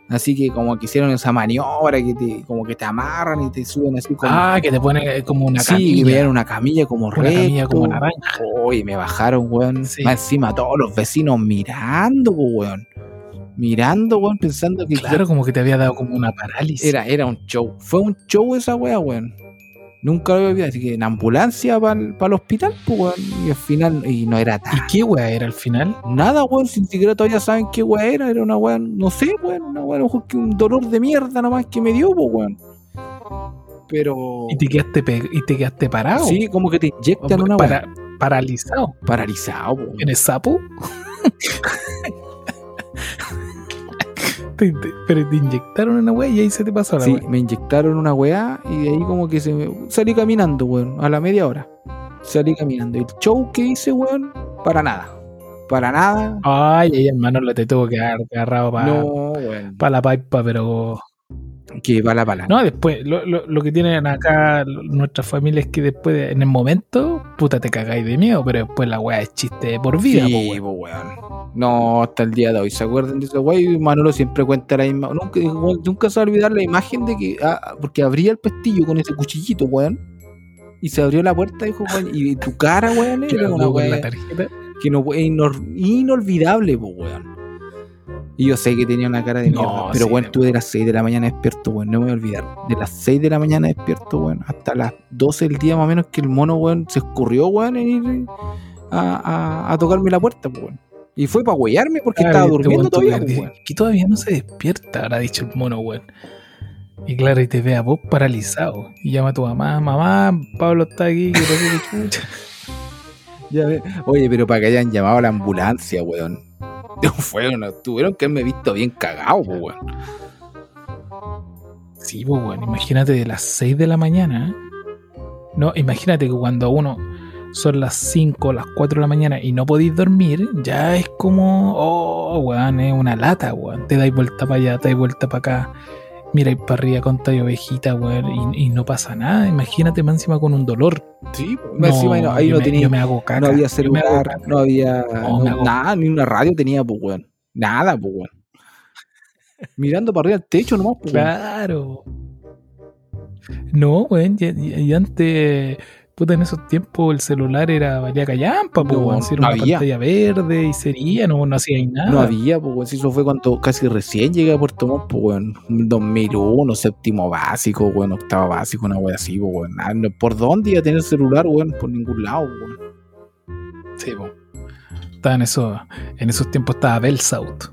Así que como que hicieron esa maniobra que te, como que te amarran y te suben así como. Ah, que te pone eh, como una sí, camilla. que me dieron una camilla como una camilla como naranja. Oye, me bajaron, weón. Sí. Más encima todos los vecinos mirando, weón. Mirando, weón, pensando que Claro, como que te había dado como una parálisis. era, era un show. Fue un show esa weá, weón. Nunca lo voy a olvidar. Así que en ambulancia para el hospital, pues, weón. Y al final, y no era ¿Y tan- qué weá era al final? nada, weón. Sin siquiera todavía saben qué weá era. Era una weá, no sé, weón. Una weá, que un dolor de mierda nomás que me dio, pues, weón. Pero. ¿Y te quedaste, pe- y te quedaste parado? Sí, como que te inyectan una weá. Para- paralizado. Paralizado, weón. ¿En el sapo? Te- pero te inyectaron una weá y ahí se te pasó la Sí, me inyectaron una weá y de ahí como que se me... Salí caminando, weón, a la media hora. Salí caminando. Y el show que hice, weón, para nada. Para nada. Ay, ay, hermano, lo te tuvo que haber agarrado para No, la pipa, pero. Que va la pala. No, después, lo, lo- lo que tienen acá nuestras familias es que después, de- en el momento, puta, te cagáis de miedo, pero después la weá es chiste de por vida, Sí, weón. po, weón. No, hasta el día de hoy. ¿Se acuerdan de ese wey? Manolo siempre cuenta la misma. Nunca, nunca se va a olvidar la imagen de que. ah, porque abría el pestillo con ese cuchillito, weón. Y se abrió la puerta, dijo, weón. Y tu cara, weón, era una weá weá que no, es inolvidable, po, weón. Y yo sé que tenía una cara de No, mierda. pero, sí, de- estuve de las 6 de la mañana despierto, weón. No me voy a olvidar. De las 6 de la mañana despierto, weón. Hasta las 12 del día más o menos que el mono, weón, se escurrió, weón, en ir a, a- a tocarme la puerta, po, weón. Y fue para huellarme porque estaba este durmiendo todavía, weón. Que todavía no se despierta, habrá dicho el mono, weón. Y claro, y te ve a vos paralizado. Y llama a tu mamá, mamá, Pablo está aquí, que chucha. Ve- Oye, pero para que hayan llamado a la ambulancia, weón. No fue, no, tuvieron que haberme visto bien cagado, weón. Sí, pues, weón, imagínate de las 6 de la mañana. ¿eh? No, imagínate que cuando uno son las 5 o las 4 de la mañana y no podéis dormir, ya es como, oh, weón, es una lata, weón. Te dais vuelta para allá, te dais vuelta para acá, miráis para arriba con tu ovejita, weón, y, y no pasa nada. Imagínate más encima con un dolor. Sí. Más encima ahí no, ahí no me, tenía yo me hago caca. no había celular, no había No, no- nada, ni una radio tenía, pues, weón. Nada, pues, weón. Mirando para arriba al techo nomás, pues. Claro. No, weón, y, y- y antes, puta, en esos tiempos el celular era valía callampa, pues, No, si era una había. pantalla verde y sería, no, no hacía nada. No había, pues. Si eso fue cuando casi recién llegué a Puerto Montt, pues, weón. 2001, séptimo básico, weón, octavo básico, una weón así, pues, weón. Ah, no, ¿Por dónde iba a tener celular, weón? Por ningún lado, weón. Sí, po. Estaba en, eso, en esos tiempos estaba Belsaut.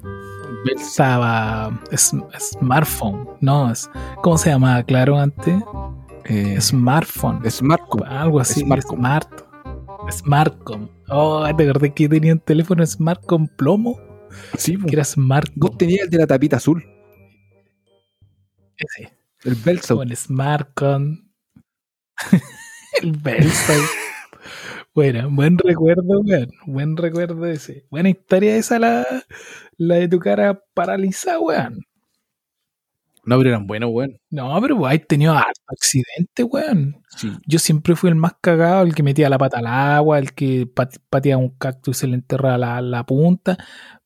Estaba Sm- Smartphone, no, es, ¿cómo se llamaba? Claro, antes. Eh, Smartphone. Smartcom. Algo así. Smartcom. Smart. Smartcom. Oh, ¿te acordás que tenía un teléfono Smart con plomo? Sí. Que era Smartcom. Vos tenías el de la tapita azul, Ese. el Belsaut. Con Smartcom. el Belsaut. Bueno, buen recuerdo, weón. Buen recuerdo ese. Buena historia esa, la, la de tu cara paralizada, weón. No, pero eran buenos, weón. No, pero vos has tenido harto accidente, weón. Sí. Yo siempre fui el más cagado, el que metía la pata al agua, el que pat- pateaba un cactus y se le enterraba la, la punta.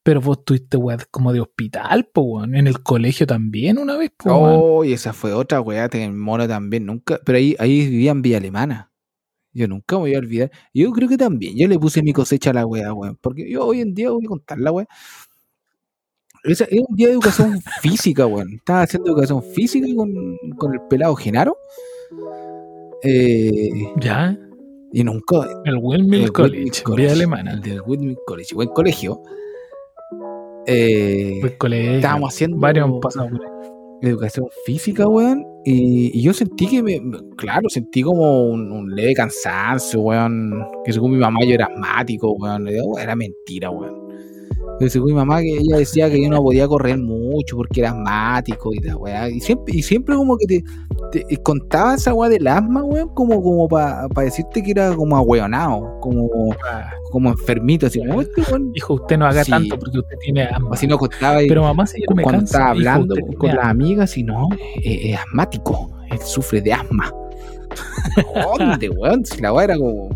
Pero vos tuviste, weón, como de hospital, po, weón. En el colegio también una vez, po, weón. Oh, y esa fue otra weá, que el mono también, nunca, pero ahí, ahí vivía en Villa Alemana. Yo nunca me voy a olvidar. Yo creo que también, yo le puse mi cosecha a la weá, weón. Porque yo hoy en día voy a contar la weá. Es un día de educación física, weón. Estaba haciendo educación física con, con el pelado Genaro. Eh, Ya, y el Wilmil el College, Villa College, Alemana. El del Whitney College, buen colegio. Eh, El colegio. estábamos haciendo Varios han pasado por ahí. educación física, weón. Y, y yo sentí que, me, claro, sentí como un, un leve cansancio, weón. Que según mi mamá yo era asmático, weón. Digo, Era mentira, weón. Según mi mamá, que ella decía que yo no podía correr mucho porque era asmático y la weá. Y siempre, y siempre como que te, te contaba esa weá del asma, weón, como, como para decirte que era como ahueonado, como, como enfermito, así como este weón. Dijo, usted no haga Sí. tanto porque usted tiene asma. Así contaba Pero mamá, si yo me cuando canso, estaba hijo, hablando con las amigas, y no, es, es asmático, él sufre de asma. ¿Dónde, weón? Si la weá era como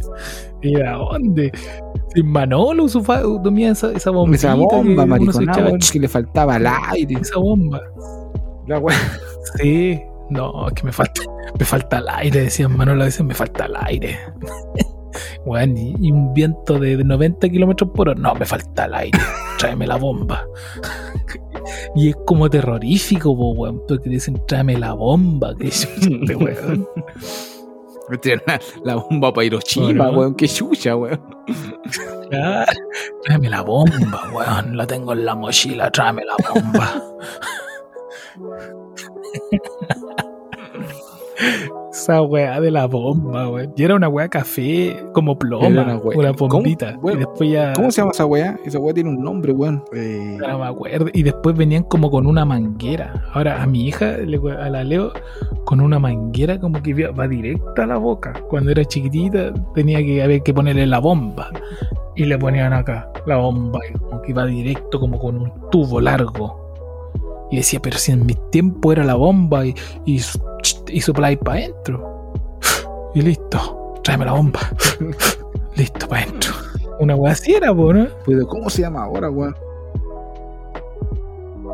¿Y a dónde? Sin Manolo su fa- dormía esa, esa bombita. esa bomba, uno se maricona, echaba, weón, que le faltaba el aire. Esa bomba. La weá. Sí. No, es que me falta, me falta el aire, decían Manolo, a veces me falta el aire. Weón, y, y un viento de, de 90 kilómetros por hora. No, me falta el aire. Tráeme la bomba. y es como terrorífico, po, weón, porque dicen tráeme la bomba. Que este weón. La, la bomba para Hiroshima, Bueno. weón, qué chucha, weón. Tráeme la bomba, weón. La tengo en la mochila, tráeme la bomba. Esa weá de la bomba, weón. Y era una weá café, como ploma, Era una, una bombita. ¿Cómo? Bueno, y después ya. ¿Cómo se llama esa weá? Esa weá tiene un nombre, weón. Eh, No me acuerdo. Y después venían como con una manguera. Ahora a mi hija, le- a la Leo, con una manguera como que va va directa a la boca. Cuando era chiquitita tenía que haber que ponerle la bomba. Y le ponían acá la bomba. Y como que iba directo como con un tubo largo. Y decía, pero si en mi tiempo era la bomba y, y, y sopláis para adentro. Y listo. Tráeme la bomba. listo para adentro. Una weá así era, po, ¿no? pero ¿cómo se llama ahora, weón?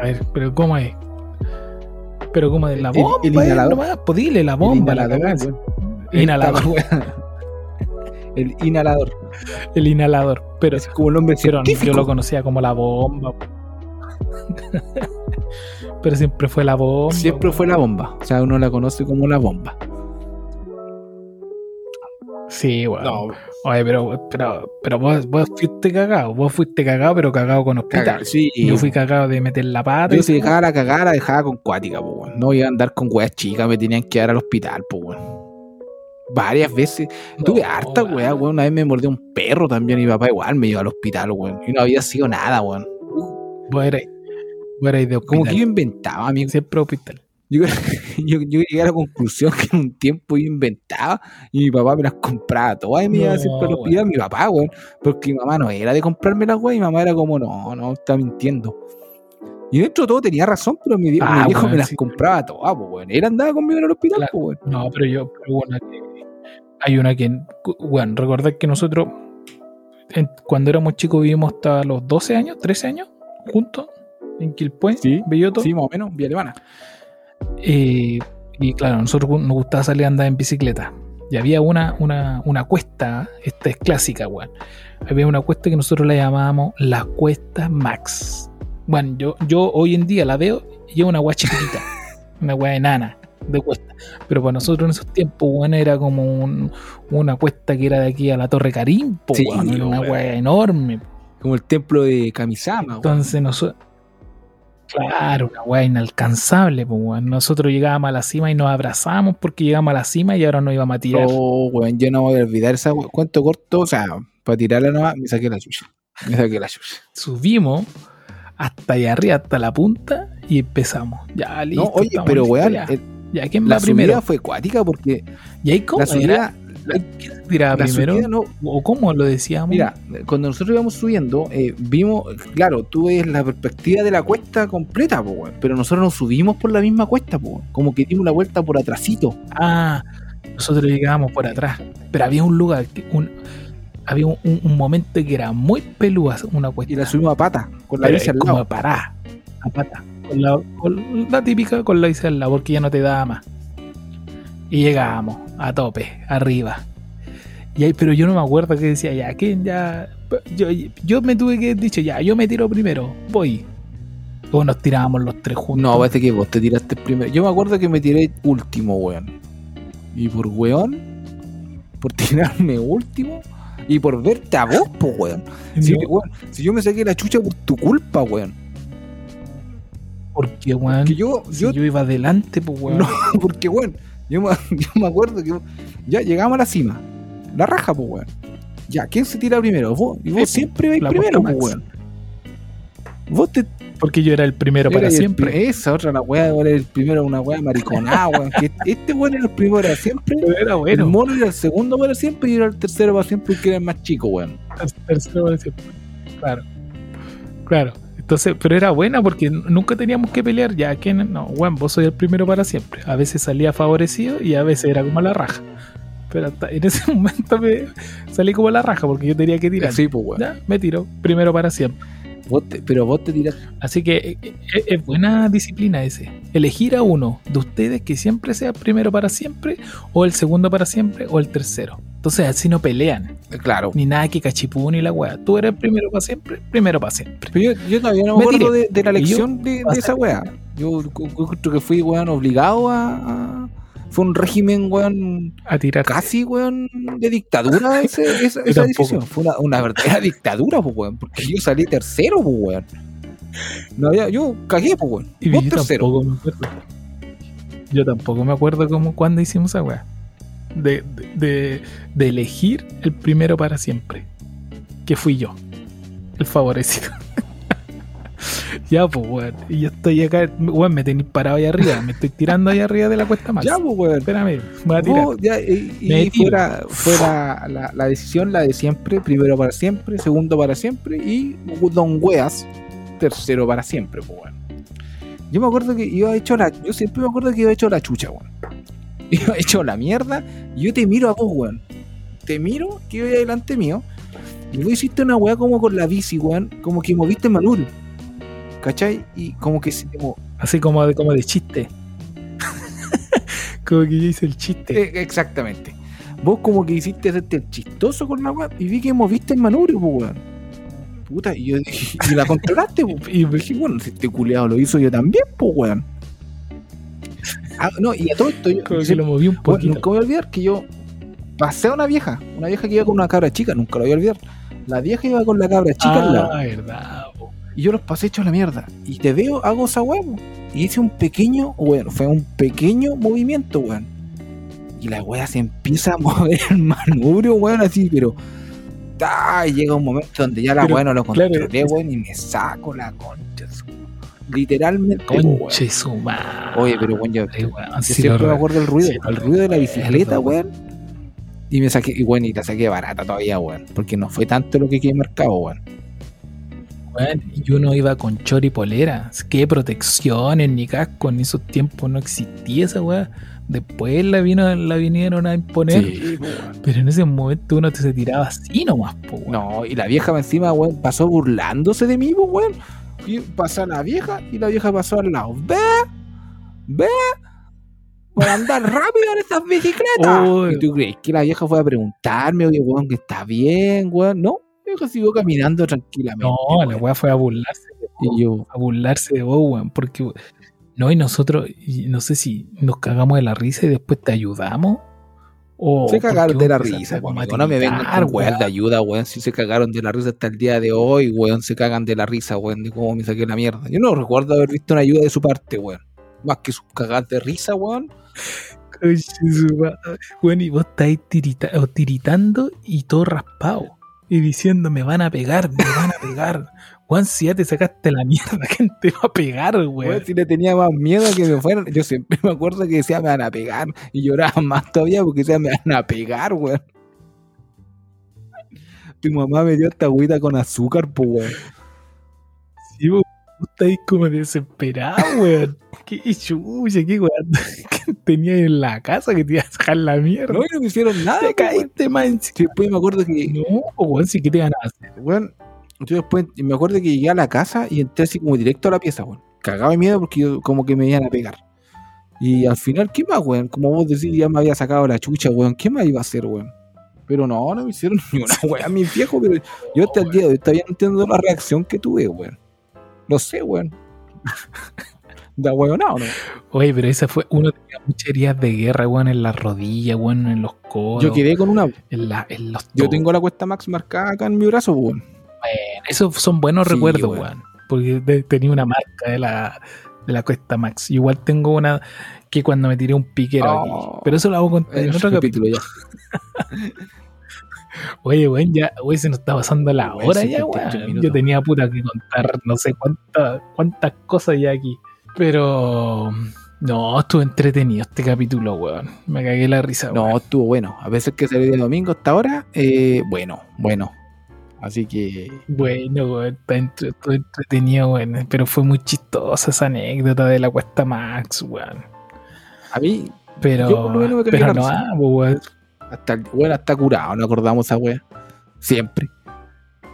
A ver, pero ¿cómo es? Pero como de la El- bomba, el eh, inhalador. nomás, pues dile la bomba, la inhalador, weón. Weá. El inhalador. El inhalador. Pero, Es como el nombre pero yo lo conocía como la bomba. Pero siempre fue la bomba. Siempre fue la bomba. O sea, uno la conoce como la bomba. Sí, weón. Oye, pero, pero, pero vos, vos fuiste cagado. Vos fuiste cagado, pero cagado con hospital. Sí. Yo fui cagado de meter la pata. Yo si dejaba la cagada, la dejaba con cuática, po, weón. No iba a andar con weas chicas, me tenían que dar al hospital, po, weón. Varias veces. No, Tuve harta weón. wea, weón. Una vez me mordió un perro también y mi papá igual me llevó al hospital, weón. Y no había sido nada, weón. Vos erais de hospital. Como que yo inventaba, amigo. Siempre hospital. Yo, yo, yo llegué a la conclusión que en un tiempo yo inventaba y mi papá me las compraba todas y me iba No, siempre al hospital. Mi papá, weón. Porque mi mamá no era de comprarme las y mi mamá era como, no, no, está mintiendo. Y dentro de todo tenía razón, pero mi, Ah, mi viejo weón, me las sí. compraba todas, pues, weón. Él andaba conmigo en el hospital, Claro. pues, weón. No, pero yo, pero que, hay una que, bueno, recordad que nosotros, en- cuando éramos chicos, vivimos hasta los 12 años, 13 años, juntos, en Quilpué, Sí, Belloto. Sí, más o menos, vía alemana. Eh, y claro, nosotros nos gustaba salir a andar en bicicleta. Y había una, una, una cuesta, esta es clásica, weón. Había una cuesta que nosotros la llamábamos la cuesta Max. Bueno, yo, yo hoy en día la veo y es una weá chiquitita, una weá enana de cuesta. Pero para nosotros en esos tiempos, weón, era como un- una cuesta que era de aquí a la Torre Carimpo, Sí, una weá enorme. Como el templo de Kamisama, weón. Entonces nosotros. Claro, una weá inalcanzable, pues, weón. Nosotros llegábamos a la cima y nos abrazábamos porque llegamos a la cima y ahora nos íbamos a tirar. Oh, weón, yo no voy a olvidar esa we- cuento corto, o sea, para tirarla nomás, me saqué la chucha. Me saqué la chucha. Subimos hasta allá arriba, hasta la punta y empezamos. Ya, listo. No, oye, pero weón, ya. el- Ya, ¿quién la va fue acuática porque ¿Y ahí cómo la subida, ¿Quién la primero? subida no, ¿O cómo lo decíamos? Mira, cuando nosotros íbamos subiendo, eh, vimos, claro, tú ves la perspectiva de la cuesta completa, po, pero nosotros nos subimos por la misma cuesta, po, como que dimos la vuelta por atrasito. Ah, nosotros llegábamos por atrás. Pero había un lugar, que- un, había un, momento que era muy pelúa, una cuesta. Y la subimos a pata, con la bici al como lado. a parar, a pata. Con la, con la típica con la bici al lado, porque ya no te daba más. Y llegábamos a tope, arriba. Y ahí, pero yo no me acuerdo que decía, ya, que ya. Yo, yo me tuve que haber dicho, ya, yo me tiro primero, voy. O nos tirábamos los tres juntos. No, parece que vos te tiraste primero. Yo me acuerdo que me tiré último, weón. Y por weón, por tirarme último y por verte a vos, po, weón. Si, No, weón, si yo me saqué la chucha por tu culpa, weón. ¿Por qué, weón? Que yo, Si yo, yo iba adelante, pues, weón. no, porque weón, yo me, yo me acuerdo que ya llegamos a la cima. La raja, pues weón. Ya, ¿quién se tira primero? Vos, y vos Sí, siempre vais primero, pues weón. Vos te Porque yo era el primero para el siempre. pri- Esa otra, la weá, era el primero, una weá mariconada, weón. Que este weón era el primero para siempre. Pero era El bueno. mono era el segundo para siempre y era el tercero para siempre porque era el más chico, weón. el tercero para siempre. Claro. Claro. Entonces, pero era buena porque nunca teníamos que pelear. Ya, ¿quién? No, weón, vos soy el primero para siempre. A veces salía favorecido y a veces era como la raja. Pero hasta en ese momento me salí como la raja porque yo tenía que tirar. Sí, pues weón. Ya, me tiro primero para siempre. Vos te- pero vos te tiras. Así que eh, eh, es buena disciplina ese. Elegir a uno de ustedes que siempre sea primero para siempre, o el segundo para siempre, o el tercero. Entonces así no pelean. Claro. Ni nada que cachipú ni la weá. Tú eres el primero para siempre, primero para siempre. Pero yo, yo todavía no me Me acuerdo tiré. de, de la lección de, esa weá. Yo creo que fui, weón, obligado a, a- Fue un régimen, weón, A tirar. casi, weón, de dictadura ese- esa, esa decisión. Fue una, una verdadera dictadura, pues, weón. Porque yo salí tercero, pues, weón. No había, yo cagué, pues, weón. Y Vos yo tercero. tampoco me acuerdo. Yo tampoco me acuerdo cómo cuándo hicimos esa weá. De, de, de- elegir el primero para siempre. Que fui yo. El favorecido. ya, pues, weón. Y yo estoy acá, weón, me tenéis parado ahí arriba. Me estoy tirando ahí arriba de la cuesta más. Ya, pues, weón. Espérame, voy a tirar. Vos, ya, y y fuera, fuera la, la decisión, la de siempre, primero para siempre, segundo para siempre y Don Weas, tercero para siempre, pues, weón. Yo me acuerdo que iba hecho la. Yo siempre me acuerdo que iba hecho la chucha, weón. Iba hecho la mierda. Yo te miro a vos, weón. Te miro que iba ahí delante mío. Y vos hiciste una weá como con la bici, weón. Como que moviste el manubrio. ¿Cachai? Y como que se te mo- Así como de, como de chiste. como que yo hice el chiste. Eh, exactamente. Vos como que hiciste hacerte el chistoso con la weá y vi que moviste el manubrio, pues weón. Puta, y yo dije, y la controlaste, pues. Y dije, bueno, si este culeado lo hizo yo también, pues weón. Ah, no, y a todo esto yo Como que siempre- lo moví un bueno, poquito. nunca voy a olvidar que yo pasé a una vieja, una vieja que iba con una cabra chica, nunca lo voy a olvidar. La vieja iba con la cabra chica al lado. ah, verdad. po. Y yo los pasé hechos a la mierda. Y te veo, hago esa huevo. Y hice un pequeño, bueno, fue un pequeño movimiento, weón. Y la wea se empieza a mover el manubrio, weón, así, pero. ¡ah! llega un momento donde ya la Pero, weá no lo claro, controlé, es- weón, y me saco la concha. Literalmente, weón. Conche su madre. Oye, pero weón, yo, Ay, yo weón, sí siempre me acuerdo del ruido, sí el ruido de la bicicleta, weón. weón. Y me saqué, y bueno, y la saqué barata todavía, weón. Porque no fue tanto lo que quedé marcado, weón. Weón, y uno iba con chor y polera. Qué protecciones, ni casco, en esos tiempos no existía esa weá. Después la, vino, la vinieron a imponer. Sí, weón. Pero en ese momento uno te se tiraba así nomás, po, weón. No, y la vieja encima, weón, pasó burlándose de mí, weón. Pasó la vieja y la vieja pasó al lado. ¡Ve! ¡Ve! Por andar rápido en estas bicicletas. ¿Y tú crees que la vieja fue a preguntarme, oye, weón, que está bien, weón? No, la vieja siguió caminando tranquilamente. No, la weá fue a burlarse. Y yo, A burlarse de vos, weón. Porque, no, y nosotros, y no sé si nos cagamos de la risa y después te ayudamos. Se cagaron de la risa, como a weón. No me vengan weón de ayuda, weón. Si se cagaron de la risa hasta el día de hoy, weón, se cagan de la risa, weón, de cómo me saqué la mierda. Yo no recuerdo haber visto una ayuda de su parte, weón. Más que sus cagadas de risa, weón. Bueno, y vos estáis tirita- tiritando y todo raspado. Y diciendo, me van a pegar, me van a pegar. Juan, si ya te sacaste la mierda, ¿quién te va a pegar, weón? si le tenía más miedo que me fueran, yo siempre me acuerdo que decía me van a pegar y lloraba más todavía porque decía me van a pegar, weón. Tu mamá me dio esta agüita con azúcar, pues, weón. Sí, vos estáis como desesperado, weón. Qué chucha, qué weón. ¿Qué tenías en la casa que te iba a sacar la mierda? No, no me hicieron nada, te pues, caíste. Sí, Después me acuerdo que, No, weón, sí que te van a hacer. weón, yo después me acuerdo que llegué a la casa y entré así como directo a la pieza, weón. Cagaba de miedo porque yo como que me iban a pegar. Y al final, ¿qué más, weón? Como vos decís, ya me había sacado la chucha, weón. ¿Qué más iba a hacer, weón? Pero no, no me hicieron ni una weón a mi viejo, pero yo hasta el día de hoy todavía no entiendo la reacción que tuve, weón. No sé, weón. Da weón, no, no. Oye, pero esa fue, uno tenía muchas heridas de guerra, weón, en las rodillas, weón, en los codos. Yo quedé con una. en, la, en los Yo tengo la cuesta Max marcada acá en mi brazo, weón. Esos son buenos Sí, recuerdos, weón. Porque tenía una marca de la, de la Cuesta Max. Igual tengo una que cuando me tiré un piquero Oh. aquí. Pero eso lo hago con en otro capítulo. ya. Oye, weón, ya, güey, se nos está pasando la Weón, hora ya, 58 weón. Yo tenía puta que contar no sé cuántas cuántas cosas ya aquí. Pero no, estuvo entretenido este capítulo, weón. Me cagué la risa, No, weón. estuvo bueno. A veces que salió de domingo hasta ahora, eh, bueno, bueno. Así que Bueno, weón, está entretenido, weón. Pero fue muy chistosa esa anécdota de la cuesta Max, weón. a mí, Pero, Yo por lo menos me cagué pero no, risa. ah, pues, weón. hasta está curado, no acordamos esa wea. Siempre.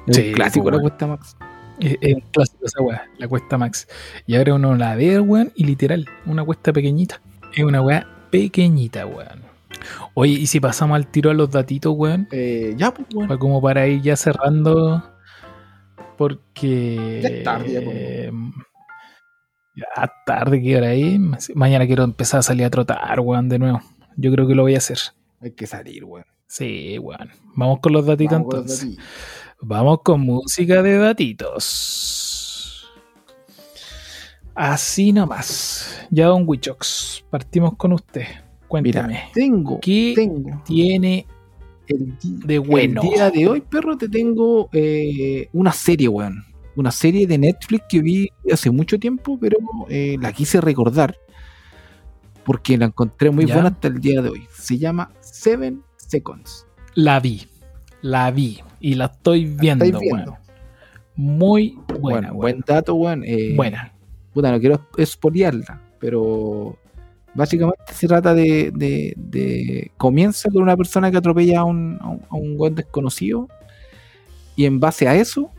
Es Sí, un clásico pues, la cuesta Max. Es, es un clásico esa weá, la cuesta Max. Y ahora uno la ve, weón, y literal, una cuesta pequeñita. Es una weá pequeñita, weón. Oye, y si pasamos al tiro a los datitos, weón, Eh, ya, pues bueno. para como para ir ya cerrando, porque... Ya es tarde, ya, pues. ya es tarde, que hora ahí. Mañana quiero empezar a salir a trotar, weón, de nuevo. Yo creo que lo voy a hacer. Hay que salir, weón. Sí, weón. Vamos con los datitos Vamos con los entonces. datitos. Vamos con música de datitos. Así nomás. Ya, don Wichox, partimos con usted. Cuéntame. Mira, tengo, ¿Qué tengo tiene el, de bueno? el día de hoy, perro, te tengo eh, una serie, weón. Una serie de Netflix que vi hace mucho tiempo, pero eh, la quise recordar porque la encontré muy ¿Ya? buena hasta el día de hoy. Se llama Seven Seconds. La vi. La vi. Y la estoy viendo, weón. Muy buena, Bueno, weón. buen dato, weón. eh, Buena. puta, no quiero espolearla, pero básicamente se trata de, de- de- Comienza con una persona que atropella a un, a un, weón desconocido y en base a eso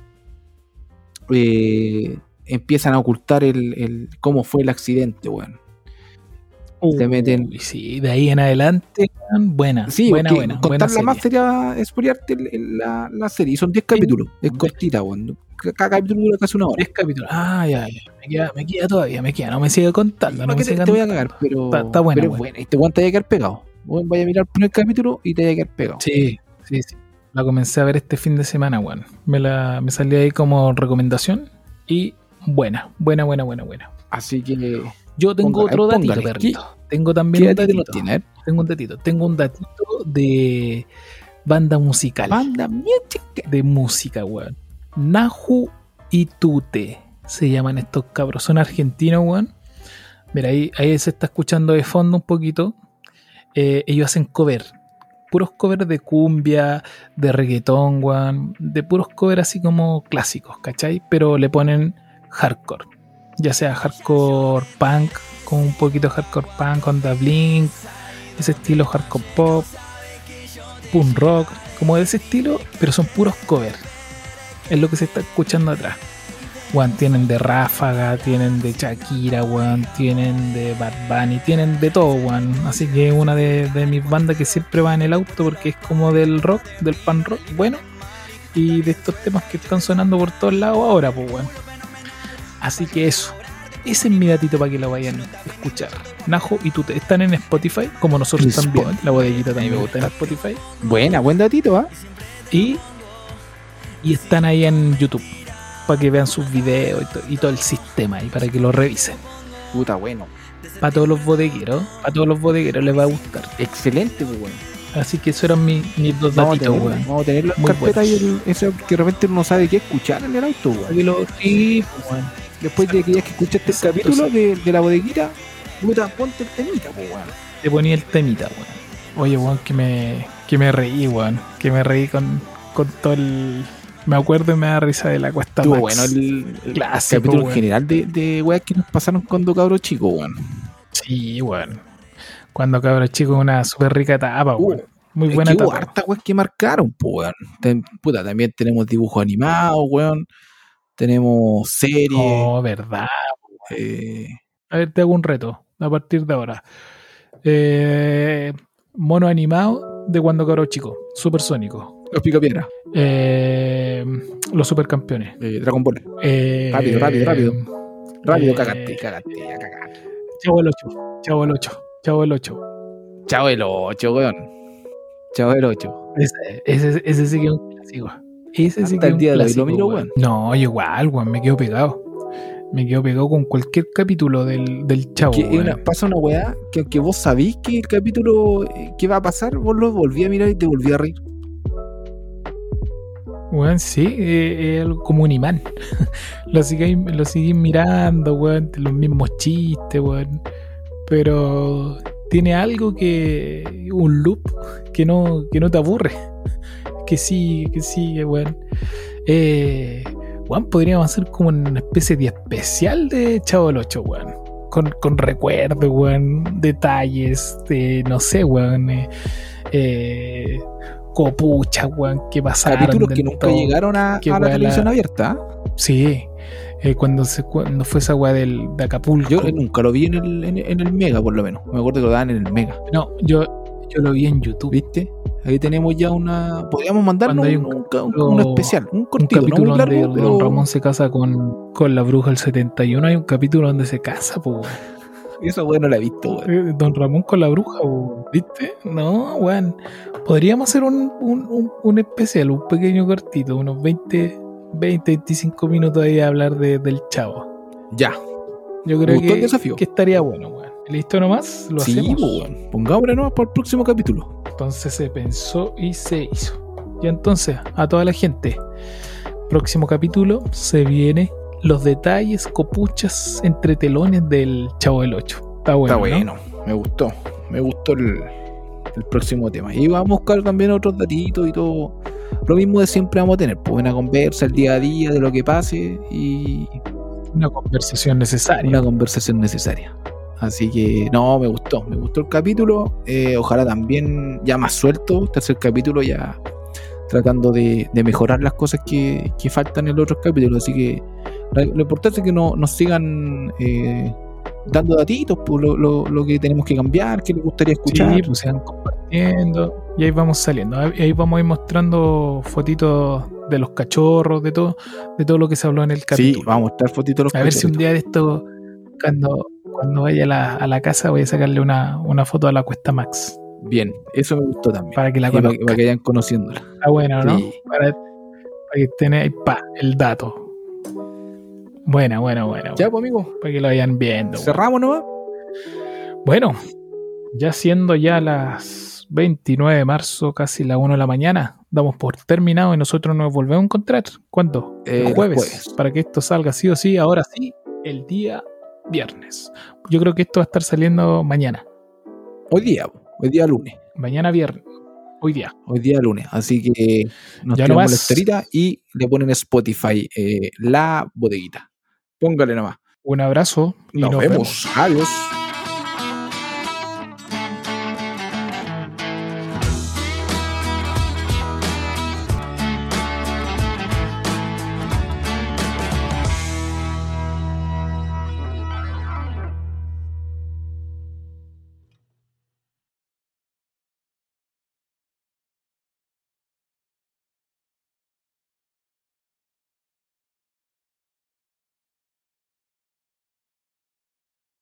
eh, empiezan a ocultar el, el- cómo fue el accidente, weón. se meten- Uy, sí, de ahí en adelante, buena. Sí, buena, buena. buena contarla más serie. sería el- la, la serie. y Son 10 capítulos, es cortita, weón. Cada capítulo dura casi una hora. Diez capítulos. Ah, ya, ya. Me queda, me queda todavía, me queda. No me sigue contando. No ¿Para me te, te voy a cagar? Pero, Está- está buena, pero es buena. Y te weón te vaya a quedar pegado. Vaya a mirar el primer capítulo y te vaya a quedar pegado. Sí, sí, sí. La comencé a ver este fin de semana, weón. Me, la, me salió ahí como recomendación y buena, buena, buena, buena, buena. Así que. Yo tengo Póngale, otro datito, póngale. perrito. Tengo también ¿Qué un datito tiene? Tengo un datito. Tengo un datito de banda musical. Banda Music. de música, weón. Naju y Tute se llaman estos cabros. Son argentinos, weón. Mira, ahí, ahí se está escuchando de fondo un poquito. Eh, ellos hacen cover. Puros covers de cumbia, de reggaetón, weón. De puros covers así como clásicos, ¿cachai? Pero le ponen hardcore. Ya sea hardcore punk, con un poquito de hardcore punk, con The Blink, ese estilo hardcore pop, punk rock, como de ese estilo, pero son puros covers. Es lo que se está escuchando atrás. Weón, tienen de Ráfaga, tienen de Shakira, weón, tienen de Bad Bunny, tienen de todo, weón. Así que es una de, de mis bandas que siempre va en el auto porque es como del rock, del pan rock, bueno. Y de estos temas que están sonando por todos lados ahora, pues, weón. Así que eso. Ese es mi datito para que lo vayan a escuchar. Najo y tú están en Spotify, como nosotros también. La bodeguita también me está en Spotify. Buena, buen datito, ¿ah? Y, y están ahí en YouTube para que vean sus videos y, to- y todo el sistema y para que lo revisen. Puta, bueno. Para todos los bodegueros, para todos los bodegueros les va a gustar. Excelente, pues, weón. Así que eso eran mi- mis dos Vamos datitos, weón. vamos a tenerlo en Muy carpeta buenos. y el, eso que de repente uno no sabe qué escuchar en el auto, weón. sí, pues. Después de que ya que escuchaste el capítulo de, de la bodeguita, puta, ponte el temita, pues, weón. Te ponía el temita, weón. Oye, weón, que me, que me reí, weón. Que me reí con, con todo el. Me acuerdo y me da risa de la cuesta Estuvo bueno el, el Clásico, capítulo general de, de weas que nos pasaron cuando cabros chicos, weón. Sí, weón. Cuando cabros chicos, una súper rica etapa, Uh. Muy buena que hubo etapa. hartas weas que marcaron, weón. Puta, también tenemos dibujos animados, weón. Tenemos series. Oh, verdad. eh, A ver, te hago un reto a partir de ahora. Eh, mono animado de cuando cabros chicos. Supersónico. Los picapiedra. Eh, los supercampeones. Eh, Dragon Ball. Eh, Rápido, rápido, rápido. Rápido, eh, cagaste, cagaste, cagaste. Chavo el 8. Chavo el 8. Chavo el 8. Chao el 8, weón. Chao el 8. Ese, ese, ese sí que es un clásico. Ese sí Hasta que es el un día de hoy lo miro, weón. No, igual, weón, me quedo pegado. Me quedo pegado con cualquier capítulo del, del chavo. Que una- pasa una weá que aunque vos sabís que el capítulo eh, que va a pasar, vos lo volví a mirar y te volví a reír. Weón, sí, es algo como un imán. lo seguís lo seguís mirando, weón, los mismos chistes, weón. Pero tiene algo que. un loop que no, que no te aburre. Que sí, que sigue, weón. Eh, weón, podríamos hacer como una especie de especial de Chavo del 8, weón. Con, con recuerdos, weón, detalles, de, no sé, weón. eh, eh, copucha, weón, que pasaron. Capítulos que nunca llegaron a, a la weá televisión la- abierta. Sí, eh, cuando, se, cuando fue esa weá del, de Acapulco. Yo eh, nunca lo vi en el, en, en el Mega, por lo menos. Me acuerdo que lo daban en el Mega. no, yo, yo lo vi en YouTube. ¿Viste? Ahí tenemos ya una. Podríamos mandarnos un, un un- un especial, un Un cortito, no capítulo muy donde largo, pero Don Ramón se casa con, con la bruja del 71. Hay un capítulo donde se casa, weón. Esa weá no la he visto, weón. Eh, Don Ramón con la bruja, po, ¿viste? No, weón. Podríamos hacer un, un, un, un especial, un pequeño cortito, unos 20, 20 25 minutos ahí a hablar de- del chavo. Ya. Yo creo gustó el que, desafío. que estaría bueno, weón. ¿Listo nomás? Lo sí, hacemos. pues, weón. Pongámosle nomás para el próximo capítulo. Entonces se pensó y se hizo. Y entonces, a toda la gente, próximo capítulo se viene los detalles, copuchas, entre telones del Chavo del 8. Está bueno. Está ¿no? bueno, me gustó. Me gustó el, el próximo tema. Y vamos a buscar también otros datitos y todo. Lo mismo de siempre vamos a tener, pues una conversa el día a día de lo que pase y Una conversación necesaria. una conversación necesaria. Así que no, me gustó, me gustó el capítulo. Eh, ojalá también ya más suelto, tercer capítulo ya tratando de, de mejorar las cosas que, que faltan en los otros capítulos. Así que lo importante es que no, nos sigan eh, dando datitos por lo, lo- lo que tenemos que cambiar, que les gustaría escuchar. Sí, pues se van compartiendo. Y ahí vamos saliendo. Ahí vamos a ir mostrando fotitos de los cachorros, de todo, de todo lo que se habló en el Sí, capítulo. vamos a mostrar fotitos de los A ver si un día de esto, cuando, cuando vaya a la, a la casa, voy a sacarle una, una foto a la Cuesta Max. Bien, eso me gustó también. Para que la Y para, que vayan conociéndola. Está bueno, ¿no? Sí. Para, para que estén ahí, pa, el dato. Buena, buena, buena. Ya, pues amigo, Para que lo vayan viendo. cerramos nomás. Bueno, ya siendo ya las 29 de marzo, casi la 1 de la mañana, damos por terminado y nosotros nos volvemos a encontrar. ¿Cuándo? Eh, el jueves, jueves. Para que esto salga sí o sí, ahora sí, el día viernes. Yo creo que esto va a estar saliendo mañana. Hoy día, hoy día lunes. Mañana viernes. Hoy día. Hoy día lunes. Así que nos Ya tiramos la historita y le ponen en Spotify eh, la bodeguita. Póngale nomás. Un abrazo y Nos, nos, vemos. vemos. Adiós.